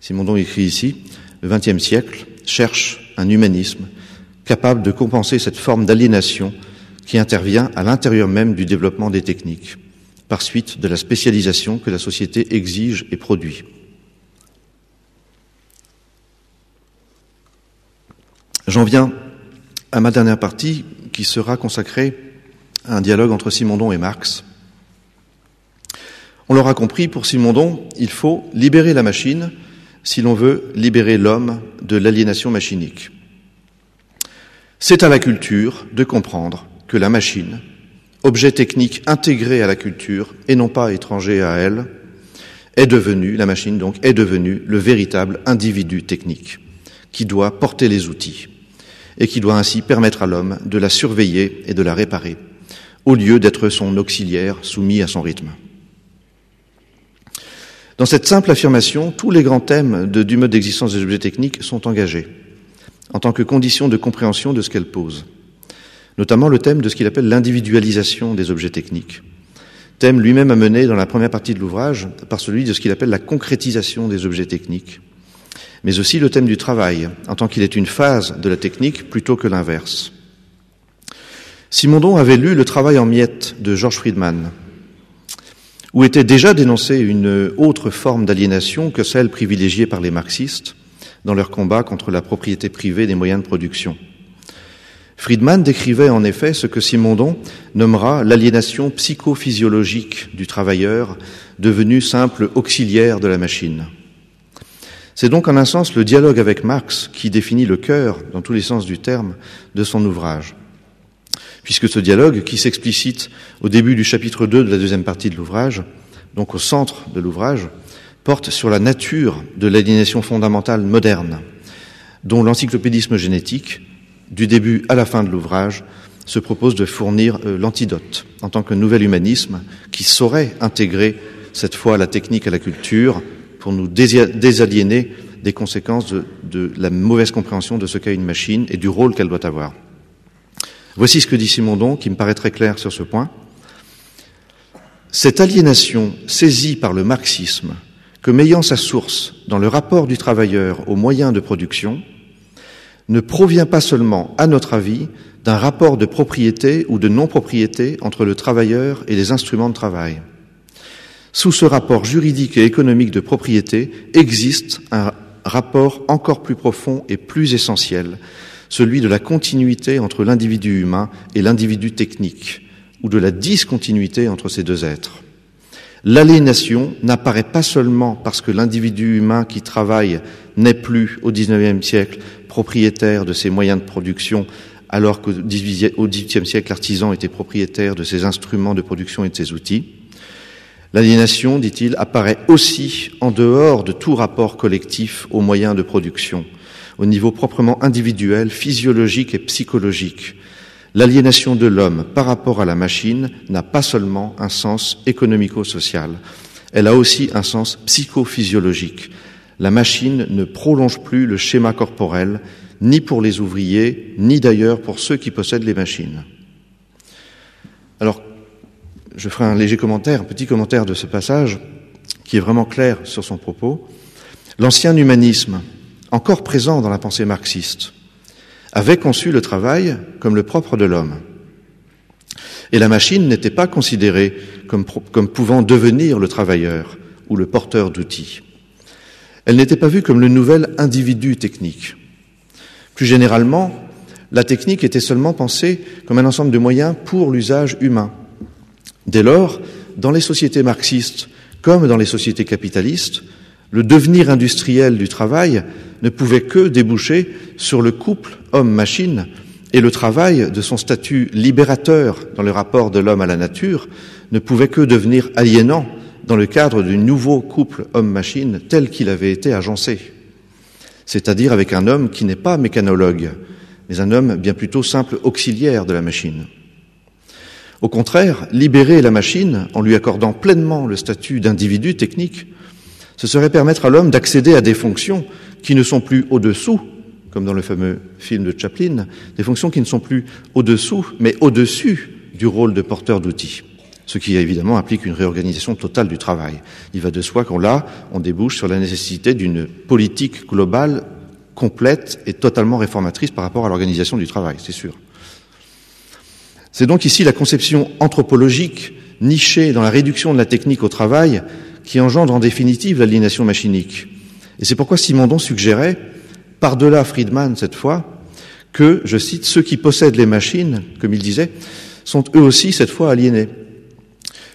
Simondon écrit ici, le XXe siècle cherche un humanisme capable de compenser cette forme d'aliénation qui intervient à l'intérieur même du développement des techniques, par suite de la spécialisation que la société exige et produit. J'en viens à ma dernière partie qui sera consacrée à un dialogue entre Simondon et Marx. On l'aura compris, pour Simondon, il faut libérer la machine si l'on veut libérer l'homme de l'aliénation machinique. C'est à la culture de comprendre que la machine, objet technique intégré à la culture et non pas étranger à elle, est devenue, la machine donc, est devenue le véritable individu technique qui doit porter les outils et qui doit ainsi permettre à l'homme de la surveiller et de la réparer, au lieu d'être son auxiliaire soumis à son rythme. Dans cette simple affirmation, tous les grands thèmes du mode d'existence des objets techniques sont engagés, en tant que condition de compréhension de ce qu'elle pose, notamment le thème de ce qu'il appelle l'individualisation des objets techniques, thème lui-même amené dans la première partie de l'ouvrage par celui de ce qu'il appelle la concrétisation des objets techniques, mais aussi le thème du travail, en tant qu'il est une phase de la technique plutôt que l'inverse. Simondon avait lu Le travail en miettes de George Friedman, où était déjà dénoncée une autre forme d'aliénation que celle privilégiée par les marxistes dans leur combat contre la propriété privée des moyens de production. Friedman décrivait en effet ce que Simondon nommera l'aliénation psychophysiologique du travailleur devenu simple auxiliaire de la machine. C'est donc en un sens le dialogue avec Marx qui définit le cœur, dans tous les sens du terme, de son ouvrage. Puisque ce dialogue, qui s'explicite au début du chapitre 2 de la deuxième partie de l'ouvrage, donc au centre de l'ouvrage, porte sur la nature de l'aliénation fondamentale moderne, dont l'encyclopédisme génétique, du début à la fin de l'ouvrage, se propose de fournir euh, l'antidote en tant que nouvel humanisme qui saurait intégrer cette fois la technique à la culture, pour nous désaliéner des conséquences de, la mauvaise compréhension de ce qu'est une machine et du rôle qu'elle doit avoir. Voici ce que dit Simondon, qui me paraît très clair sur ce point. Cette aliénation saisie par le marxisme comme ayant sa source dans le rapport du travailleur aux moyens de production ne provient pas seulement, à notre avis, d'un rapport de propriété ou de non-propriété entre le travailleur et les instruments de travail. Sous ce rapport juridique et économique de propriété existe un, rapport encore plus profond et plus essentiel, celui de la continuité entre l'individu humain et l'individu technique, ou de la discontinuité entre ces deux êtres. L'aliénation n'apparaît pas seulement parce que l'individu humain qui travaille n'est plus au XIXe siècle propriétaire de ses moyens de production, alors qu'au XVIIIe siècle l'artisan était propriétaire de ses instruments de production et de ses outils. L'aliénation, dit-il, apparaît aussi en dehors de tout rapport collectif aux moyens de production, au niveau proprement individuel, physiologique et psychologique. L'aliénation de l'homme par rapport à la machine n'a pas seulement un sens économico-social, elle a aussi un sens psychophysiologique. La machine ne prolonge plus le schéma corporel, ni pour les ouvriers, ni d'ailleurs pour ceux qui possèdent les machines. Alors, je ferai un léger commentaire, un petit commentaire de ce passage, qui est vraiment clair sur son propos. L'ancien humanisme, encore présent dans la pensée marxiste, avait conçu le travail comme le propre de l'homme. Et la machine n'était pas considérée comme, pouvant devenir le travailleur ou le porteur d'outils. Elle n'était pas vue comme le nouvel individu technique. Plus généralement, la technique était seulement pensée comme un ensemble de moyens pour l'usage humain, Dès lors, dans les sociétés marxistes comme dans les sociétés capitalistes, le devenir industriel du travail ne pouvait que déboucher sur le couple homme-machine et le travail de son statut libérateur dans le rapport de l'homme à la nature ne pouvait que devenir aliénant dans le cadre du nouveau couple homme-machine tel qu'il avait été agencé, c'est-à-dire avec un homme qui n'est pas mécanologue, mais un homme bien plutôt simple auxiliaire de la machine. Au contraire, libérer la machine en lui accordant pleinement le statut d'individu technique, ce serait permettre à l'homme d'accéder à des fonctions qui ne sont plus au-dessous, comme dans le fameux film de Chaplin, des fonctions qui ne sont plus au-dessous, mais au-dessus du rôle de porteur d'outils. Ce qui évidemment implique une réorganisation totale du travail. Il va de soi qu'on là, on débouche sur la nécessité d'une politique globale complète et totalement réformatrice par rapport à l'organisation du travail, c'est sûr. C'est donc ici la conception anthropologique nichée dans la réduction de la technique au travail qui engendre en définitive l'aliénation machinique. Et c'est pourquoi Simondon suggérait, par-delà Friedman cette fois, que, je cite, ceux qui possèdent les machines, comme il disait, sont eux aussi cette fois aliénés.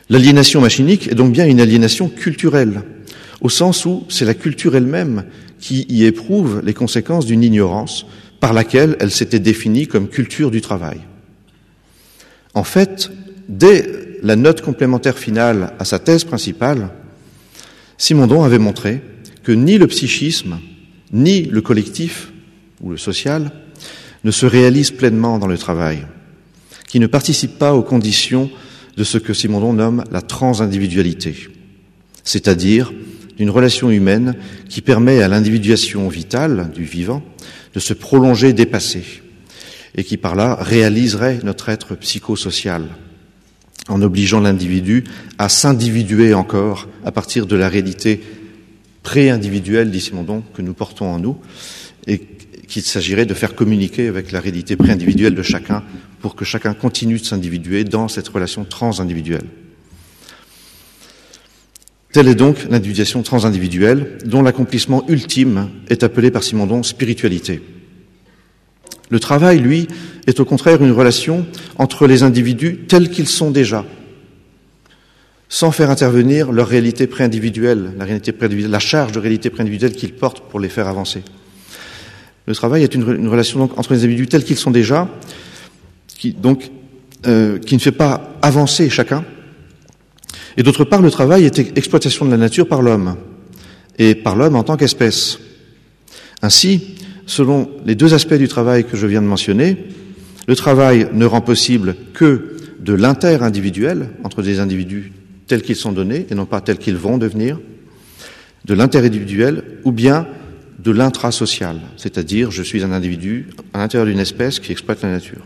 L'aliénation machinique est donc bien une aliénation culturelle, au sens où c'est la culture elle-même qui y éprouve les conséquences d'une ignorance par laquelle elle s'était définie comme culture du travail. En fait, dès la note complémentaire finale à sa thèse principale, Simondon avait montré que ni le psychisme, ni le collectif ou le social ne se réalisent pleinement dans le travail, qui ne participent pas aux conditions de ce que Simondon nomme la transindividualité, c'est-à-dire d'une relation humaine qui permet à l'individuation vitale du vivant de se prolonger dépassée et qui par là réaliserait notre être psychosocial en obligeant l'individu à s'individuer encore à partir de la réalité pré-individuelle, dit Simondon, que nous portons en nous, et qu'il s'agirait de faire communiquer avec la réalité pré-individuelle de chacun pour que chacun continue de s'individuer dans cette relation transindividuelle. Telle est donc l'individuation transindividuelle, dont l'accomplissement ultime est appelé par Simondon spiritualité. Le travail, lui, est au contraire une relation entre les individus tels qu'ils sont déjà, sans faire intervenir leur réalité préindividuelle, la, charge de réalité préindividuelle qu'ils portent pour les faire avancer. Le travail est une, relation donc entre les individus tels qu'ils sont déjà, qui, donc, euh, qui ne fait pas avancer chacun. Et d'autre part, le travail est exploitation de la nature par l'homme, et par l'homme en tant qu'espèce. Ainsi, selon les deux aspects du travail que je viens de mentionner, le travail ne rend possible que de l'inter-individuel, entre des individus tels qu'ils sont donnés et non pas tels qu'ils vont devenir, de l'inter-individuel ou bien de l'intrasocial, c'est-à-dire je suis un individu à l'intérieur d'une espèce qui exploite la nature.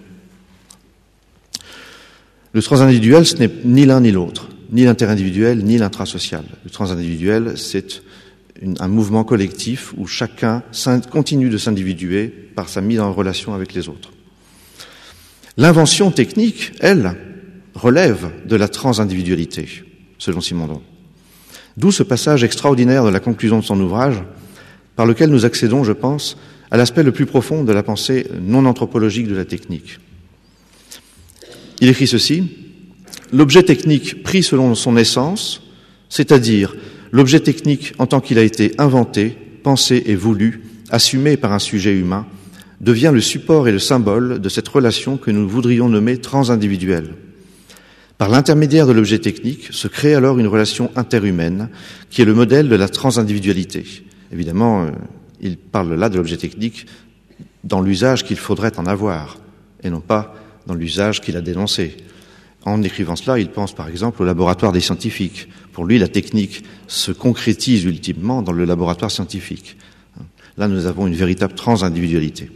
Le transindividuel, ce n'est ni l'un ni l'autre, ni l'inter-individuel, ni l'intrasocial. Le transindividuel, c'est un mouvement collectif où chacun continue de s'individuer par sa mise en relation avec les autres. L'invention technique, elle, relève de la transindividualité, selon Simondon. D'où ce passage extraordinaire de la conclusion de son ouvrage, par lequel nous accédons, je pense, à l'aspect le plus profond de la pensée non anthropologique de la technique. Il écrit ceci L'objet technique pris selon son essence, c'est-à-dire l'objet technique en tant qu'il a été inventé, pensé et voulu, assumé par un sujet humain, devient le support et le symbole de cette relation que nous voudrions nommer transindividuelle. Par l'intermédiaire de l'objet technique se crée alors une relation interhumaine qui est le modèle de la transindividualité. Évidemment, euh, il parle là de l'objet technique dans l'usage qu'il faudrait en avoir et non pas dans l'usage qu'il a dénoncé. En écrivant cela, il pense par exemple au laboratoire des scientifiques. Pour lui, la technique se concrétise ultimement dans le laboratoire scientifique. Là, nous avons une véritable transindividualité.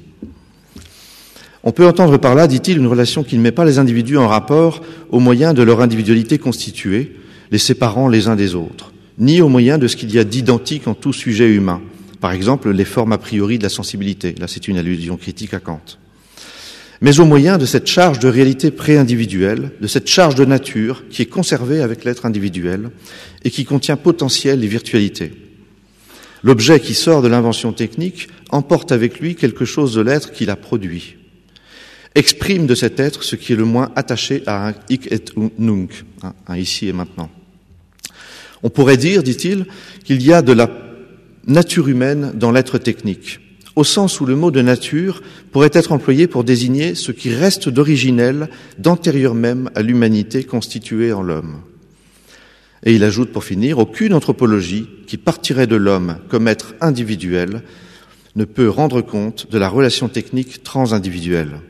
On peut entendre par là, dit-il, une relation qui ne met pas les individus en rapport au moyen de leur individualité constituée, les séparant les uns des autres, ni au moyen de ce qu'il y a d'identique en tout sujet humain. Par exemple, les formes a priori de la sensibilité. Là, c'est une allusion critique à Kant mais au moyen de cette charge de réalité pré-individuelle, de cette charge de nature qui est conservée avec l'être individuel et qui contient potentiel et virtualité. L'objet qui sort de l'invention technique emporte avec lui quelque chose de l'être qu'il a produit, exprime de cet être ce qui est le moins attaché à un ik et nunc, un ici et maintenant. On pourrait dire, dit-il, qu'il y a de la nature humaine dans l'être technique, au sens où le mot de nature pourrait être employé pour désigner ce qui reste d'originel, d'antérieur même à l'humanité constituée en l'homme. Et il ajoute pour finir, aucune anthropologie qui partirait de l'homme comme être individuel ne peut rendre compte de la relation technique transindividuelle.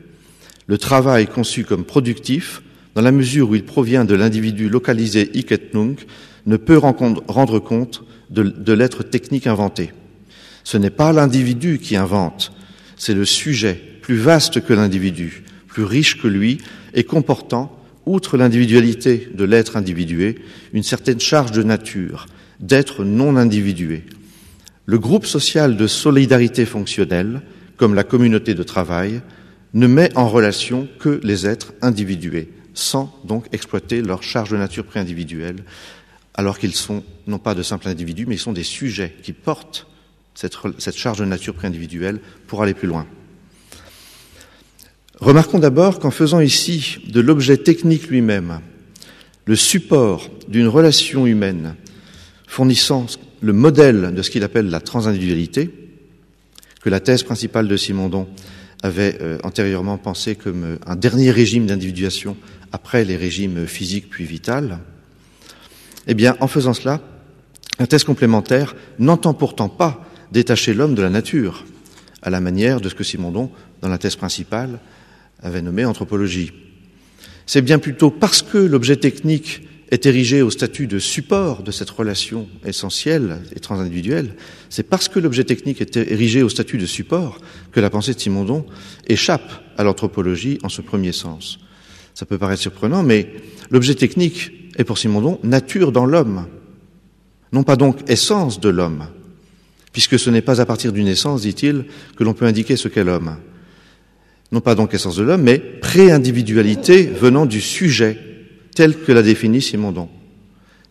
Le travail conçu comme productif, dans la mesure où il provient de l'individu localisé hic et nunc, ne peut rendre compte de l'être technique inventé. Ce n'est pas l'individu qui invente, c'est le sujet, plus vaste que l'individu, plus riche que lui et comportant, outre l'individualité de l'être individué, une certaine charge de nature, d'être non individué. Le groupe social de solidarité fonctionnelle, comme la communauté de travail, ne met en relation que les êtres individués, sans donc exploiter leur charge de nature préindividuelle, alors qu'ils sont non pas de simples individus, mais ils sont des sujets qui portent cette, charge de nature préindividuelle pour aller plus loin. Remarquons d'abord qu'en faisant ici de l'objet technique lui-même le support d'une relation humaine fournissant le modèle de ce qu'il appelle la transindividualité, que la thèse principale de Simondon avait euh, antérieurement pensé comme euh, un dernier régime d'individuation après les régimes physiques puis vitales, eh bien, en faisant cela, la thèse complémentaire n'entend pourtant pas détacher l'homme de la nature, à la manière de ce que Simondon, dans la thèse principale, avait nommé anthropologie. C'est bien plutôt parce que l'objet technique est érigé au statut de support de cette relation essentielle et transindividuelle, c'est parce que l'objet technique est érigé au statut de support que la pensée de Simondon échappe à l'anthropologie en ce premier sens. Ça peut paraître surprenant, mais l'objet technique est pour Simondon nature dans l'homme, non pas donc essence de l'homme, puisque ce n'est pas à partir d'une essence, dit-il, que l'on peut indiquer ce qu'est l'homme. Non pas donc essence de l'homme, mais pré-individualité venant du sujet, tel que l'a défini Simondon.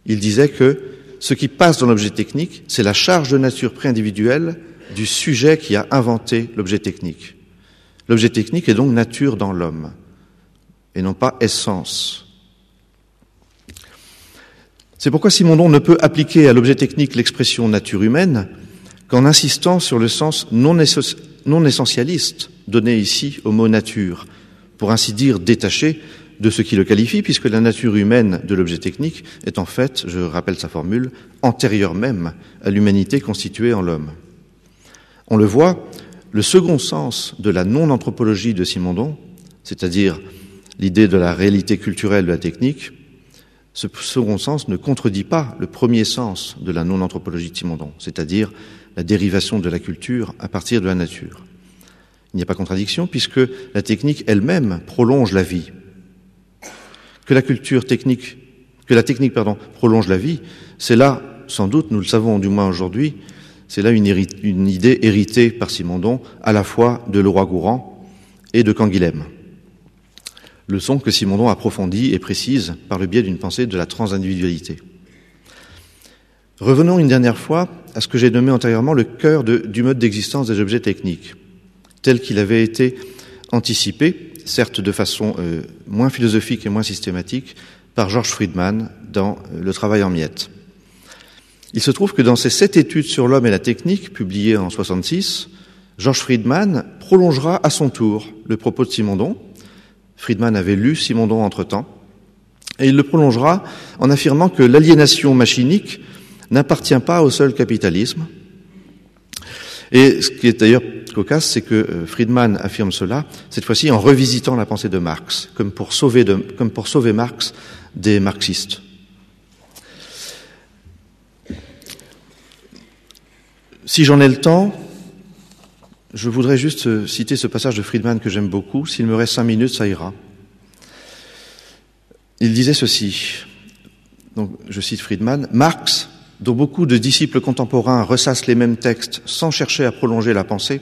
Il disait que ce qui passe dans l'objet technique, c'est la charge de nature pré-individuelle du sujet qui a inventé l'objet technique. L'objet technique est donc nature dans l'homme, et non pas essence. C'est pourquoi Simondon ne peut appliquer à l'objet technique l'expression nature humaine, qu'en insistant sur le sens non, essentialiste donné ici au mot nature, pour ainsi dire détaché de ce qui le qualifie, puisque la nature humaine de l'objet technique est en fait, je rappelle sa formule, antérieure même à l'humanité constituée en l'homme. On le voit, le second sens de la non-anthropologie de Simondon, c'est-à-dire l'idée de la réalité culturelle de la technique, ce second sens ne contredit pas le premier sens de la non-anthropologie de Simondon, c'est-à-dire la dérivation de la culture à partir de la nature. Il n'y a pas contradiction puisque la technique elle-même prolonge la vie. Que la culture technique, que la technique, pardon, prolonge la vie, c'est là, sans doute, nous le savons du moins aujourd'hui, c'est là une, idée héritée par Simondon à la fois de Leroy-Gourand et de Canguilhem. Leçon que Simondon approfondit et précise par le biais d'une pensée de la transindividualité. Revenons une dernière fois à ce que j'ai nommé antérieurement le cœur du mode d'existence des objets techniques, tel qu'il avait été anticipé, certes de façon euh, moins philosophique et moins systématique, par George Friedman dans euh, Le travail en miettes. Il se trouve que dans ses sept études sur l'homme et la technique, publiées en 66, George Friedman prolongera à son tour le propos de Simondon. Friedman avait lu Simondon entre-temps, et il le prolongera en affirmant que l'aliénation machinique n'appartient pas au seul capitalisme. Et ce qui est d'ailleurs cocasse, c'est que euh, Friedman affirme cela, cette fois-ci en revisitant la pensée de Marx, comme pour sauver, Marx des marxistes. Si j'en ai le temps, je voudrais juste euh, citer ce passage de Friedman que j'aime beaucoup. S'il me reste cinq minutes, ça ira. Il disait ceci, donc je cite Friedman, Marx, dont beaucoup de disciples contemporains ressassent les mêmes textes sans chercher à prolonger la pensée,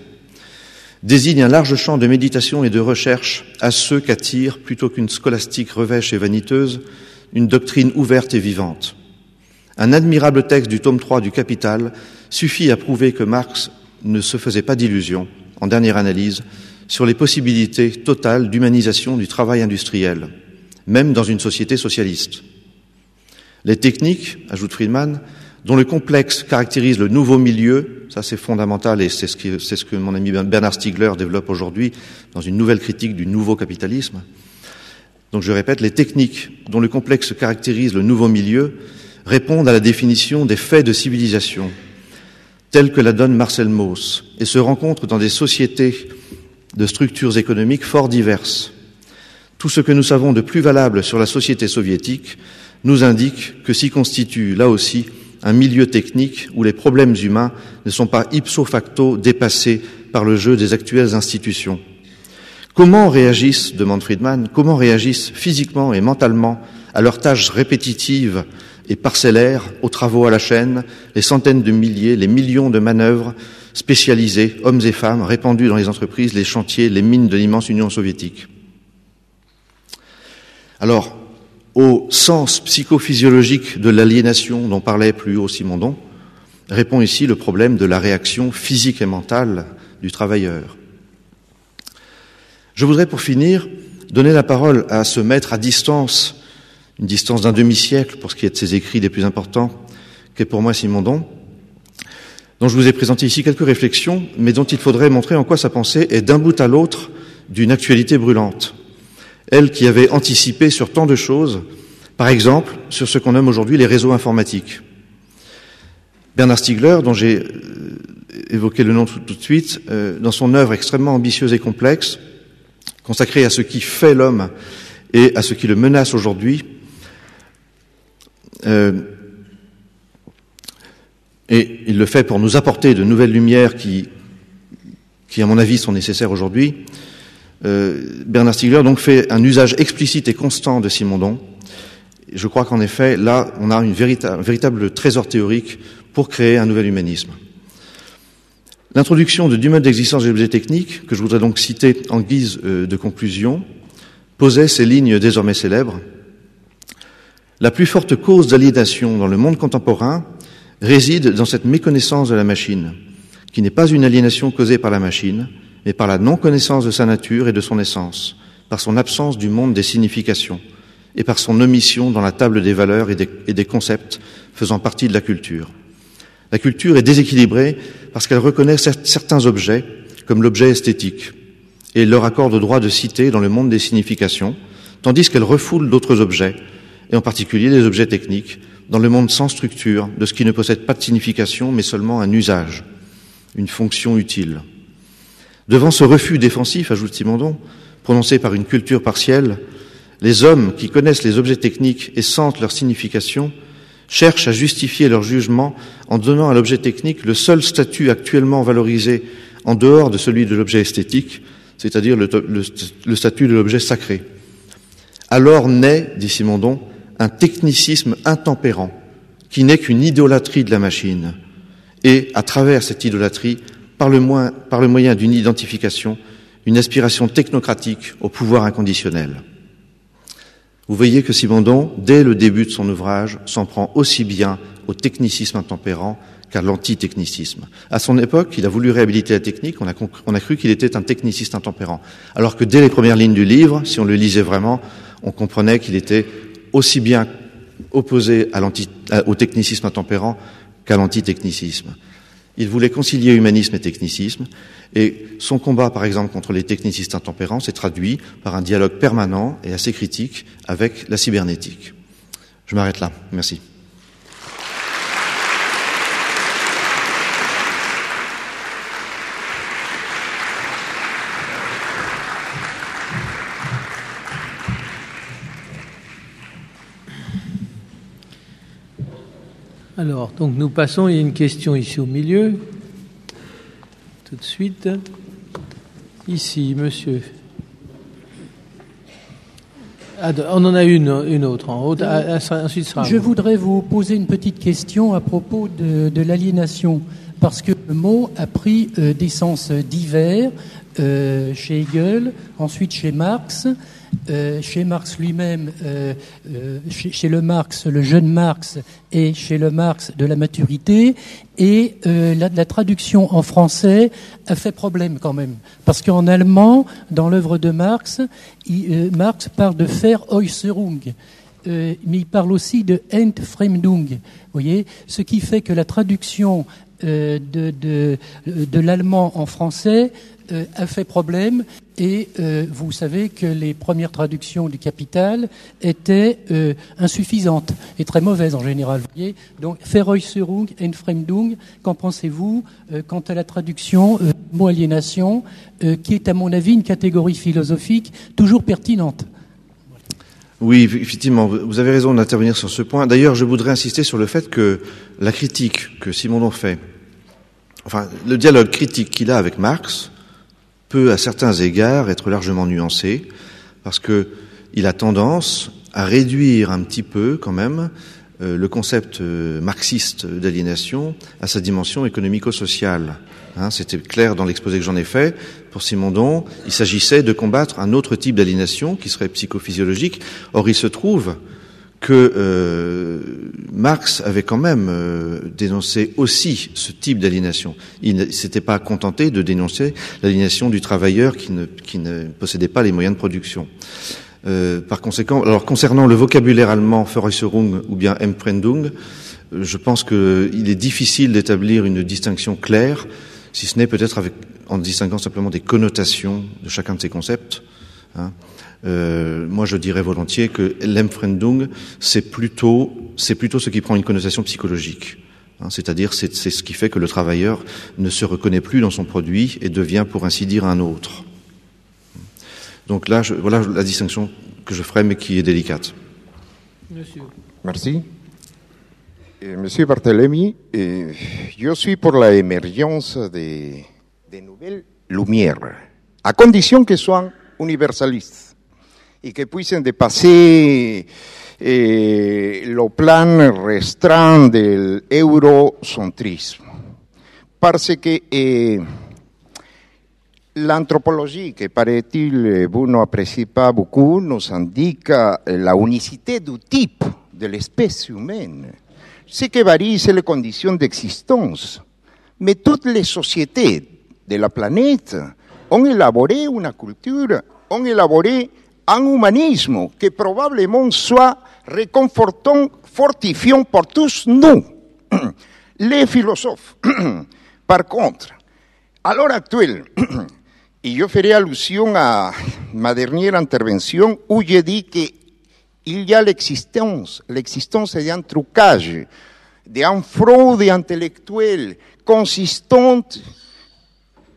désigne un large champ de méditation et de recherche à ceux qu'attire, plutôt qu'une scolastique revêche et vaniteuse, une doctrine ouverte et vivante. Un admirable texte du tome 3 du Capital suffit à prouver que Marx ne se faisait pas d'illusions, en dernière analyse, sur les possibilités totales d'humanisation du travail industriel même dans une société socialiste. Les techniques, ajoute Friedman, dont le complexe caractérise le nouveau milieu, ça c'est fondamental et c'est ce, que, c'est ce que mon ami Bernard Stiegler développe aujourd'hui dans une nouvelle critique du nouveau capitalisme. Donc je répète, les techniques dont le complexe caractérise le nouveau milieu répondent à la définition des faits de civilisation, tels que la donne Marcel Mauss, et se rencontrent dans des sociétés de structures économiques fort diverses. Tout ce que nous savons de plus valable sur la société soviétique nous indique que s'y constitue, là aussi, un milieu technique où les problèmes humains ne sont pas ipso facto dépassés par le jeu des actuelles institutions. Comment réagissent, demande Friedman, comment réagissent physiquement et mentalement à leurs tâches répétitives et parcellaires, aux travaux à la chaîne, les centaines de milliers, les millions de manœuvres spécialisées, hommes et femmes, répandus dans les entreprises, les chantiers, les mines de l'immense Union soviétique? Alors, au sens psychophysiologique de l'aliénation dont parlait plus haut Simondon, répond ici le problème de la réaction physique et mentale du travailleur. Je voudrais pour finir donner la parole à ce maître à distance, une distance d'un demi-siècle pour ce qui est de ses écrits les plus importants, qu'est pour moi Simondon, dont je vous ai présenté ici quelques réflexions, mais dont il faudrait montrer en quoi sa pensée est d'un bout à l'autre d'une actualité brûlante elle qui avait anticipé sur tant de choses, par exemple sur ce qu'on nomme aujourd'hui les réseaux informatiques. Bernard Stiegler, dont j'ai euh, évoqué le nom tout, de suite, euh, dans son œuvre extrêmement ambitieuse et complexe, consacrée à ce qui fait l'homme et à ce qui le menace aujourd'hui, euh, et il le fait pour nous apporter de nouvelles lumières qui, qui à mon avis, sont nécessaires aujourd'hui, Bernard Stiegler donc fait un usage explicite et constant de Simondon. Je crois qu'en effet, là, on a une véritable, un véritable trésor théorique pour créer un nouvel humanisme. L'introduction de du mode d'existence des objets techniques, que je voudrais donc citer en guise euh, de conclusion, posait ces lignes désormais célèbres. La plus forte cause d'aliénation dans le monde contemporain réside dans cette méconnaissance de la machine, qui n'est pas une aliénation causée par la machine, mais par la non-connaissance de sa nature et de son essence, par son absence du monde des significations, et par son omission dans la table des valeurs et des, concepts faisant partie de la culture. La culture est déséquilibrée parce qu'elle reconnaît certains objets comme l'objet esthétique et leur accorde le droit de citer dans le monde des significations, tandis qu'elle refoule d'autres objets, et en particulier des objets techniques, dans le monde sans structure, de ce qui ne possède pas de signification, mais seulement un usage, une fonction utile. Devant ce refus défensif, ajoute Simondon, prononcé par une culture partielle, les hommes qui connaissent les objets techniques et sentent leur signification cherchent à justifier leur jugement en donnant à l'objet technique le seul statut actuellement valorisé en dehors de celui de l'objet esthétique, c'est-à-dire le, statut de l'objet sacré. Alors naît, dit Simondon, un technicisme intempérant qui n'est qu'une idolâtrie de la machine. Et, à travers cette idolâtrie, par le, moyen d'une identification, une aspiration technocratique au pouvoir inconditionnel. Vous voyez que Simondon, dès le début de son ouvrage, s'en prend aussi bien au technicisme intempérant qu'à l'antitechnicisme. À son époque, il a voulu réhabiliter la technique, on a, on a cru qu'il était un techniciste intempérant. Alors que dès les premières lignes du livre, si on le lisait vraiment, on comprenait qu'il était aussi bien opposé au technicisme intempérant qu'à l'antitechnicisme. Il voulait concilier humanisme et technicisme, et son combat, par exemple, contre les technicistes intempérants s'est traduit par un dialogue permanent et assez critique avec la cybernétique. Je m'arrête là. Merci. Alors, donc nous passons, il y a une question ici au milieu. Tout de suite. Ici, monsieur. Ah, on en a une, une autre en haut. Ah, ensuite sera Je voudrais vous poser une petite question à propos de, l'aliénation, parce que le mot a pris euh, des sens divers euh, chez Hegel, ensuite chez Marx. Euh, chez Marx lui-même, euh, euh, chez, le Marx, le jeune Marx, et chez le Marx de la maturité, et la, la, traduction en français a fait problème quand même, parce qu'en allemand, dans l'œuvre de Marx, Marx parle de Veräußerung. mais il parle aussi de Entfremdung, voyez, ce qui fait que la traduction de, de, de l'allemand en français euh, a fait problème et euh, vous savez que les premières traductions du Capital étaient euh, insuffisantes et très mauvaises en général. Vous voyez Donc, Verräußerung, Entfremdung, qu'en pensez-vous quant à la traduction mot aliénation, qui est à mon avis une catégorie philosophique toujours pertinente? Oui, effectivement, vous avez raison d'intervenir sur ce point. D'ailleurs, je voudrais insister sur le fait que la critique que Simondon fait, enfin, le dialogue critique qu'il a avec Marx, peut, à certains égards, être largement nuancé, parce qu'il a tendance à réduire un petit peu, quand même, euh, le concept euh, marxiste d'aliénation à sa dimension économico-sociale. Hein, C'était clair dans l'exposé que j'en ai fait. Pour Simondon, il s'agissait de combattre un autre type d'aliénation qui serait psychophysiologique. Or, il se trouve que euh, Marx avait quand même euh, dénoncé aussi ce type d'aliénation. Il ne s'était pas contenté de dénoncer l'aliénation du travailleur qui ne, qui ne, possédait pas les moyens de production. Euh, par conséquent, alors concernant le vocabulaire allemand Veräußerung ou bien Emprendung, je pense qu'il est difficile d'établir une distinction claire, si ce n'est peut-être en distinguant simplement des connotations de chacun de ces concepts. Hein. Euh, moi, je dirais volontiers que l'Empfremdung, c'est plutôt, c'est plutôt ce qui prend une connotation psychologique. Hein, c'est-à-dire, c'est, ce qui fait que le travailleur ne se reconnaît plus dans son produit et devient, pour ainsi dire, un autre. Donc là, je, voilà la distinction que je ferai, mais qui est délicate. Monsieur. Merci. Monsieur Barthélemy, je suis pour la émergence des, des nouvelles lumières, à condition qu'elles soient universalistes y que pudiesen dépasser eh, le plan restreint del eurocentrisme. Parce que eh, l'anthropologie, que paraît-il vous n'appréciez pas beaucoup, nous indique la unicité du type de l'espèce humaine. Ce qui varie, c'est les conditions d'existence. Mais toutes les sociétés de la planète ont élaboré une culture, ont élaboré un humanisme que probablement soit réconfortant, fortifiant pour tous nous, les philosophes. Par contre, à l'heure actuelle, et je ferai allusion à ma dernière intervention où j'ai dit qu'il y a l'existence, l'existence d'un trucage, d'un fraude intellectuelle consistante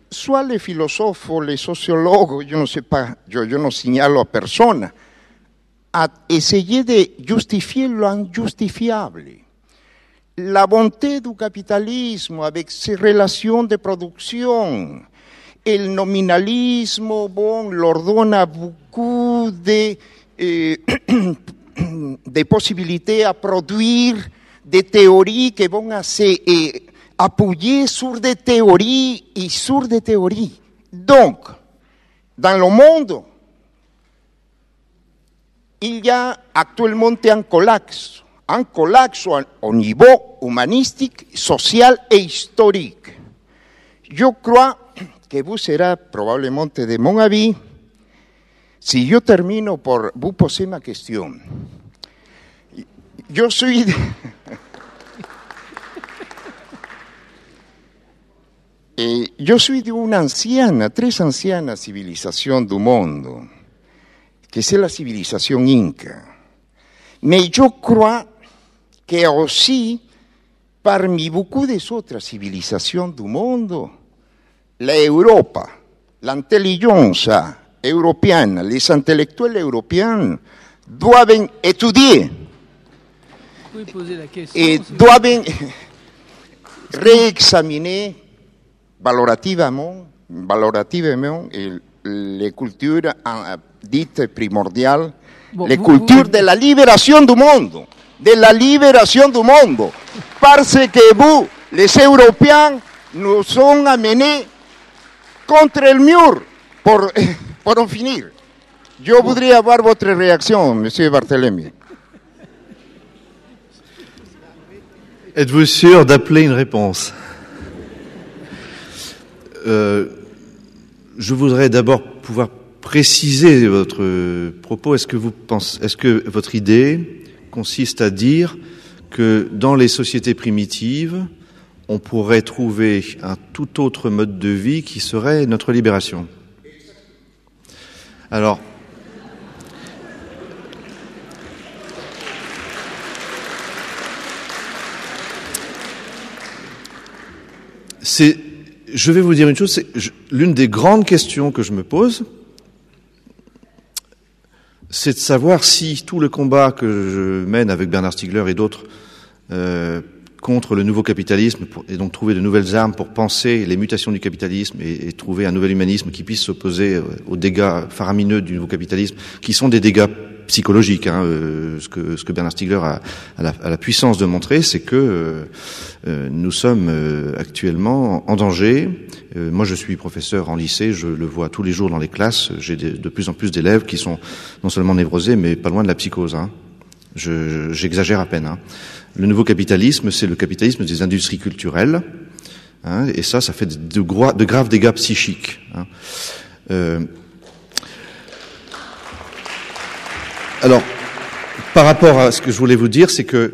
soit les philosophes, les sociologues, je ne sais pas, je, je ne signalo a personne, à essayer de justifier l'injustifiable. La bonté du capitalisme avec ses relations de production, el nominalismo, bon, leur donne beaucoup de, eh, de possibilités à produire des théories qui vont assez eh, appuyer sur des théories et sur des théories. Donc, dans le monde, il y a actuellement un collapse un colapso au niveau humanistique, social et historique. Je crois que vous serez probablement de mon avis si yo termino por vous poser ma question. Yo. Eh, yo soy de una anciana, tres ancianas civilización du mundo, que es la civilización inca. Mais yo crois que aussi, parmi beaucoup des autres civilisations du monde, l'Europa, l'intelligence européenne, les intellectuels européens doivent étudier et doivent réexaminer valorativement, valorativement les cultures dites primordiales Bon, les vous- cultures vous- de la libération du monde, de la libération du monde, parce que vous, les Européens, nous ont amenés contre le mur pour, pour en finir. Je voudrais avoir votre réaction, Monsieur Barthélemy. Êtes-vous sûr d'appeler une réponse Euh, Je voudrais d'abord pouvoir préciser votre propos. Est-ce que vous pensez, est-ce que votre idée consiste à dire que dans les sociétés primitives, on pourrait trouver un tout autre mode de vie qui serait notre libération? Alors, c'est, je vais vous dire une chose, c'est l'une des grandes questions que je me pose, c'est de savoir si tout le combat que je mène avec Bernard Stiegler et d'autres euh, contre le nouveau capitalisme, et donc trouver de nouvelles armes pour penser les mutations du capitalisme et, et trouver un nouvel humanisme qui puisse s'opposer euh, aux dégâts faramineux du nouveau capitalisme, qui sont des dégâts psychologiques. Hein, euh, ce, que, ce que Bernard Stiegler a, a, la, a la puissance de montrer, c'est que euh, euh, nous sommes actuellement en danger. Moi, je suis professeur en lycée, je le vois tous les jours dans les classes. J'ai des- de plus en plus d'élèves qui sont non seulement névrosés, mais pas loin de la psychose. Hein. Je- je- J'exagère à peine. Hein. Le nouveau capitalisme, c'est le capitalisme des industries culturelles. Hein, et ça, ça fait de, de de graves dégâts psychiques. Hein. Euh, alors, par rapport à ce que je voulais vous dire, c'est que,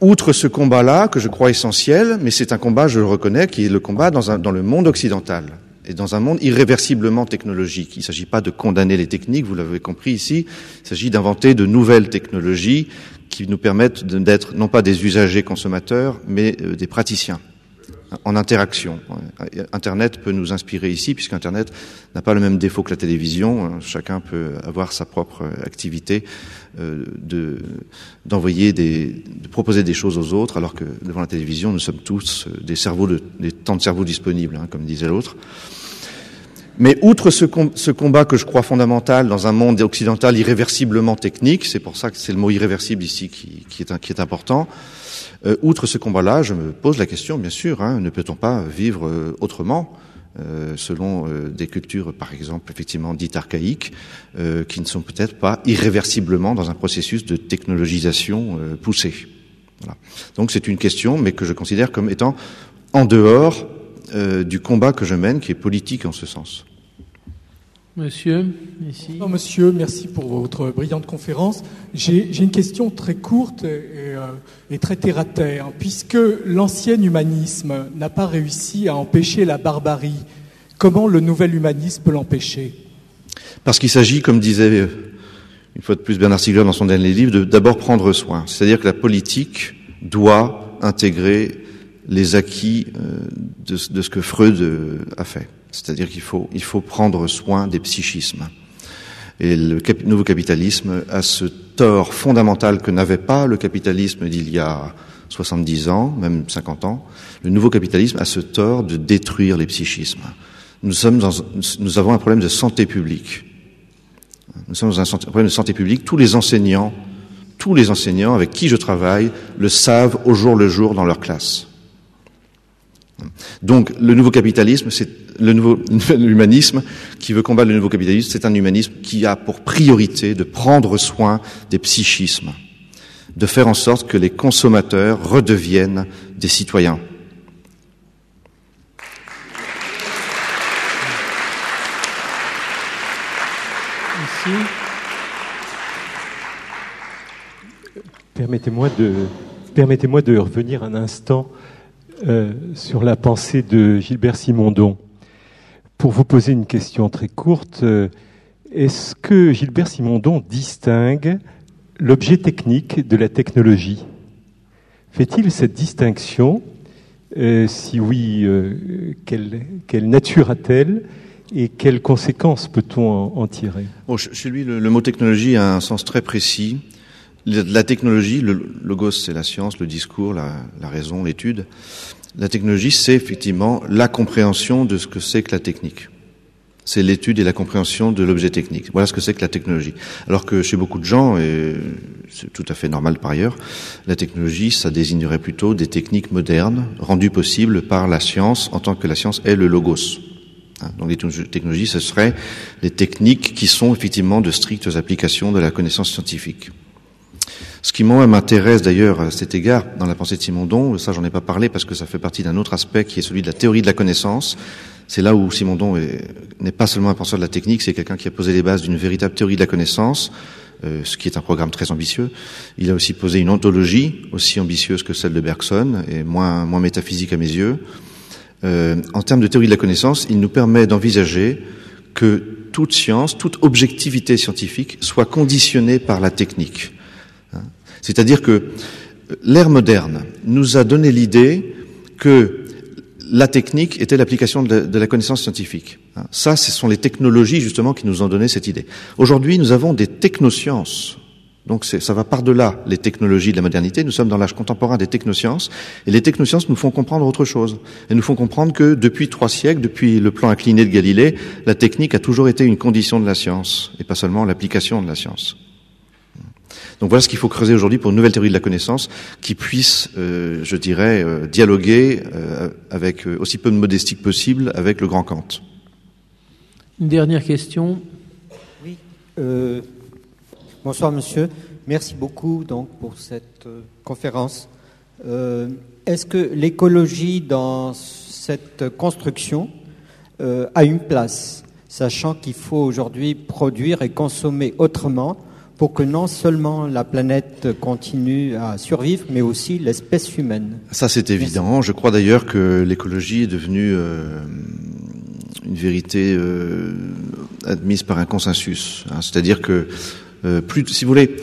outre ce combat-là, que je crois essentiel, mais c'est un combat, je le reconnais, qui est le combat dans, dans le monde occidental et dans un monde irréversiblement technologique. Il ne s'agit pas de condamner les techniques, vous l'avez compris ici, il s'agit d'inventer de nouvelles technologies qui nous permettent d'être non pas des usagers consommateurs, mais euh, des praticiens en interaction. Internet peut nous inspirer ici, puisque Internet n'a pas le même défaut que la télévision. Chacun peut avoir sa propre activité euh, de d'envoyer des, de proposer des choses aux autres, alors que devant la télévision, nous sommes tous euh, des cerveaux, de, des temps de cerveau disponibles, hein, comme disait l'autre. Mais outre ce, ce, combat que je crois fondamental dans un monde occidental irréversiblement technique, c'est pour ça que c'est le mot irréversible ici qui, qui, est, qui est, important, euh, outre ce combat-là, je me pose la question, bien sûr, hein, ne peut-on pas vivre euh, autrement euh, selon des cultures, par exemple, effectivement dites archaïques, qui ne sont peut-être pas irréversiblement dans un processus de technologisation poussée. Voilà. Donc c'est une question, mais que je considère comme étant en dehors du combat que je mène, qui est politique en ce sens. Monsieur, ici. Non, monsieur, merci pour votre brillante conférence. J'ai une question très courte et, euh, et très terre à terre. Puisque l'ancien humanisme n'a pas réussi à empêcher la barbarie, comment le nouvel humanisme peut l'empêcher? Parce qu'il s'agit, comme disait une fois de plus Bernard Stiegler dans son dernier livre, de d'abord prendre soin. C'est-à-dire que la politique doit intégrer les acquis de, de ce que Freud a fait. C'est-à-dire qu'il faut, il faut prendre soin des psychismes. Et le nouveau capitalisme a ce tort fondamental que n'avait pas le capitalisme d'il y a 70 ans, même 50 ans. Le nouveau capitalisme a ce tort de détruire les psychismes. Nous, sommes nous avons un problème de santé publique. Nous sommes dans un problème de santé publique. Tous les enseignants, tous les enseignants avec qui je travaille le savent au jour le jour dans leur classe. Donc, le nouveau capitalisme, c'est le nouveau l'humanisme qui veut combattre le nouveau capitalisme, c'est un humanisme qui a pour priorité de prendre soin des psychismes. de faire en sorte que les consommateurs redeviennent des citoyens. Permettez-moi de, revenir un instant euh, sur la pensée de Gilbert Simondon. Pour vous poser une question très courte, euh, est-ce que Gilbert Simondon distingue l'objet technique de la technologie? Fait-il cette distinction? Euh, Si oui, quelle, nature a-t-elle et quelles conséquences peut-on en, tirer? Chez lui, le, mot technologie a un sens très précis. La technologie, le logos, c'est la science, le discours, la, raison, l'étude. La technologie, c'est effectivement la compréhension de ce que c'est que la technique. C'est l'étude et la compréhension de l'objet technique. Voilà ce que c'est que la technologie. Alors que chez beaucoup de gens, et c'est tout à fait normal par ailleurs, la technologie, ça désignerait plutôt des techniques modernes, rendues possibles par la science, en tant que la science est le logos. Hein, donc les technologies, ce seraient des techniques qui sont effectivement de strictes applications de la connaissance scientifique. Ce qui moi m'intéresse d'ailleurs à cet égard dans la pensée de Simondon, ça j'en ai pas parlé parce que ça fait partie d'un autre aspect qui est celui de la théorie de la connaissance. C'est là où Simondon n'est pas seulement un penseur de la technique, c'est quelqu'un qui a posé les bases d'une véritable théorie de la connaissance, euh, ce qui est un programme très ambitieux. Il a aussi posé une ontologie aussi ambitieuse que celle de Bergson et moins, métaphysique à mes yeux. Euh, en termes de théorie de la connaissance, il nous permet d'envisager que toute science, toute objectivité scientifique soit conditionnée par la technique. C'est-à-dire que l'ère moderne nous a donné l'idée que la technique était l'application de, la connaissance scientifique. Ça, ce sont les technologies justement qui nous ont donné cette idée. Aujourd'hui, nous avons des technosciences. Donc ça va par-delà les technologies de la modernité. Nous sommes dans l'âge contemporain des technosciences. Et les technosciences nous font comprendre autre chose. Elles nous font comprendre que depuis trois siècles, depuis le plan incliné de Galilée, la technique a toujours été une condition de la science, et pas seulement l'application de la science. Donc voilà ce qu'il faut creuser aujourd'hui pour une nouvelle théorie de la connaissance qui puisse, euh, je dirais, euh, dialoguer euh, avec aussi peu de modestie que possible avec le grand Kant. Une dernière question. Oui. bonsoir monsieur. Merci beaucoup donc pour cette conférence. Est-ce que l'écologie dans cette construction a une place, sachant qu'il faut aujourd'hui produire et consommer autrement pour que non seulement la planète continue à survivre, mais aussi l'espèce humaine. Ça, c'est évident. Je crois d'ailleurs que l'écologie est devenue euh, une vérité euh, admise par un consensus. Hein. C'est-à-dire que, euh, plus, si vous voulez,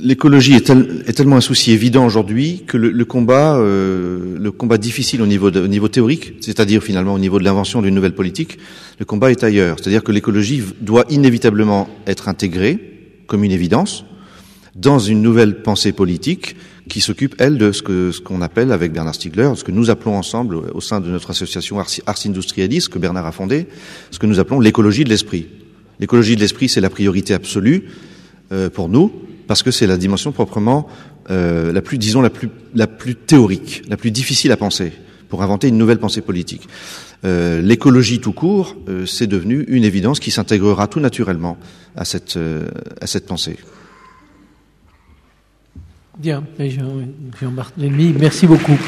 l'écologie est, est, tellement un souci évident aujourd'hui que le, le combat, le combat difficile au niveau, de, au niveau théorique, c'est-à-dire finalement au niveau de l'invention d'une nouvelle politique, le combat est ailleurs. C'est-à-dire que l'écologie doit inévitablement être intégrée comme une évidence dans une nouvelle pensée politique qui s'occupe, elle, de ce que ce qu'on appelle avec Bernard Stiegler, ce que nous appelons ensemble au sein de notre association Ars, Industrialis, que Bernard a fondée, ce que nous appelons l'écologie de l'esprit. L'écologie de l'esprit, c'est la priorité absolue euh, pour nous, parce que c'est la dimension proprement euh, la plus, disons, la plus, la plus théorique, la plus difficile à penser, pour inventer une nouvelle pensée politique. Euh, l'écologie tout court, euh, c'est devenu une évidence qui s'intégrera tout naturellement à cette, euh, pensée. Bien, Jean-Barthélemy, merci beaucoup.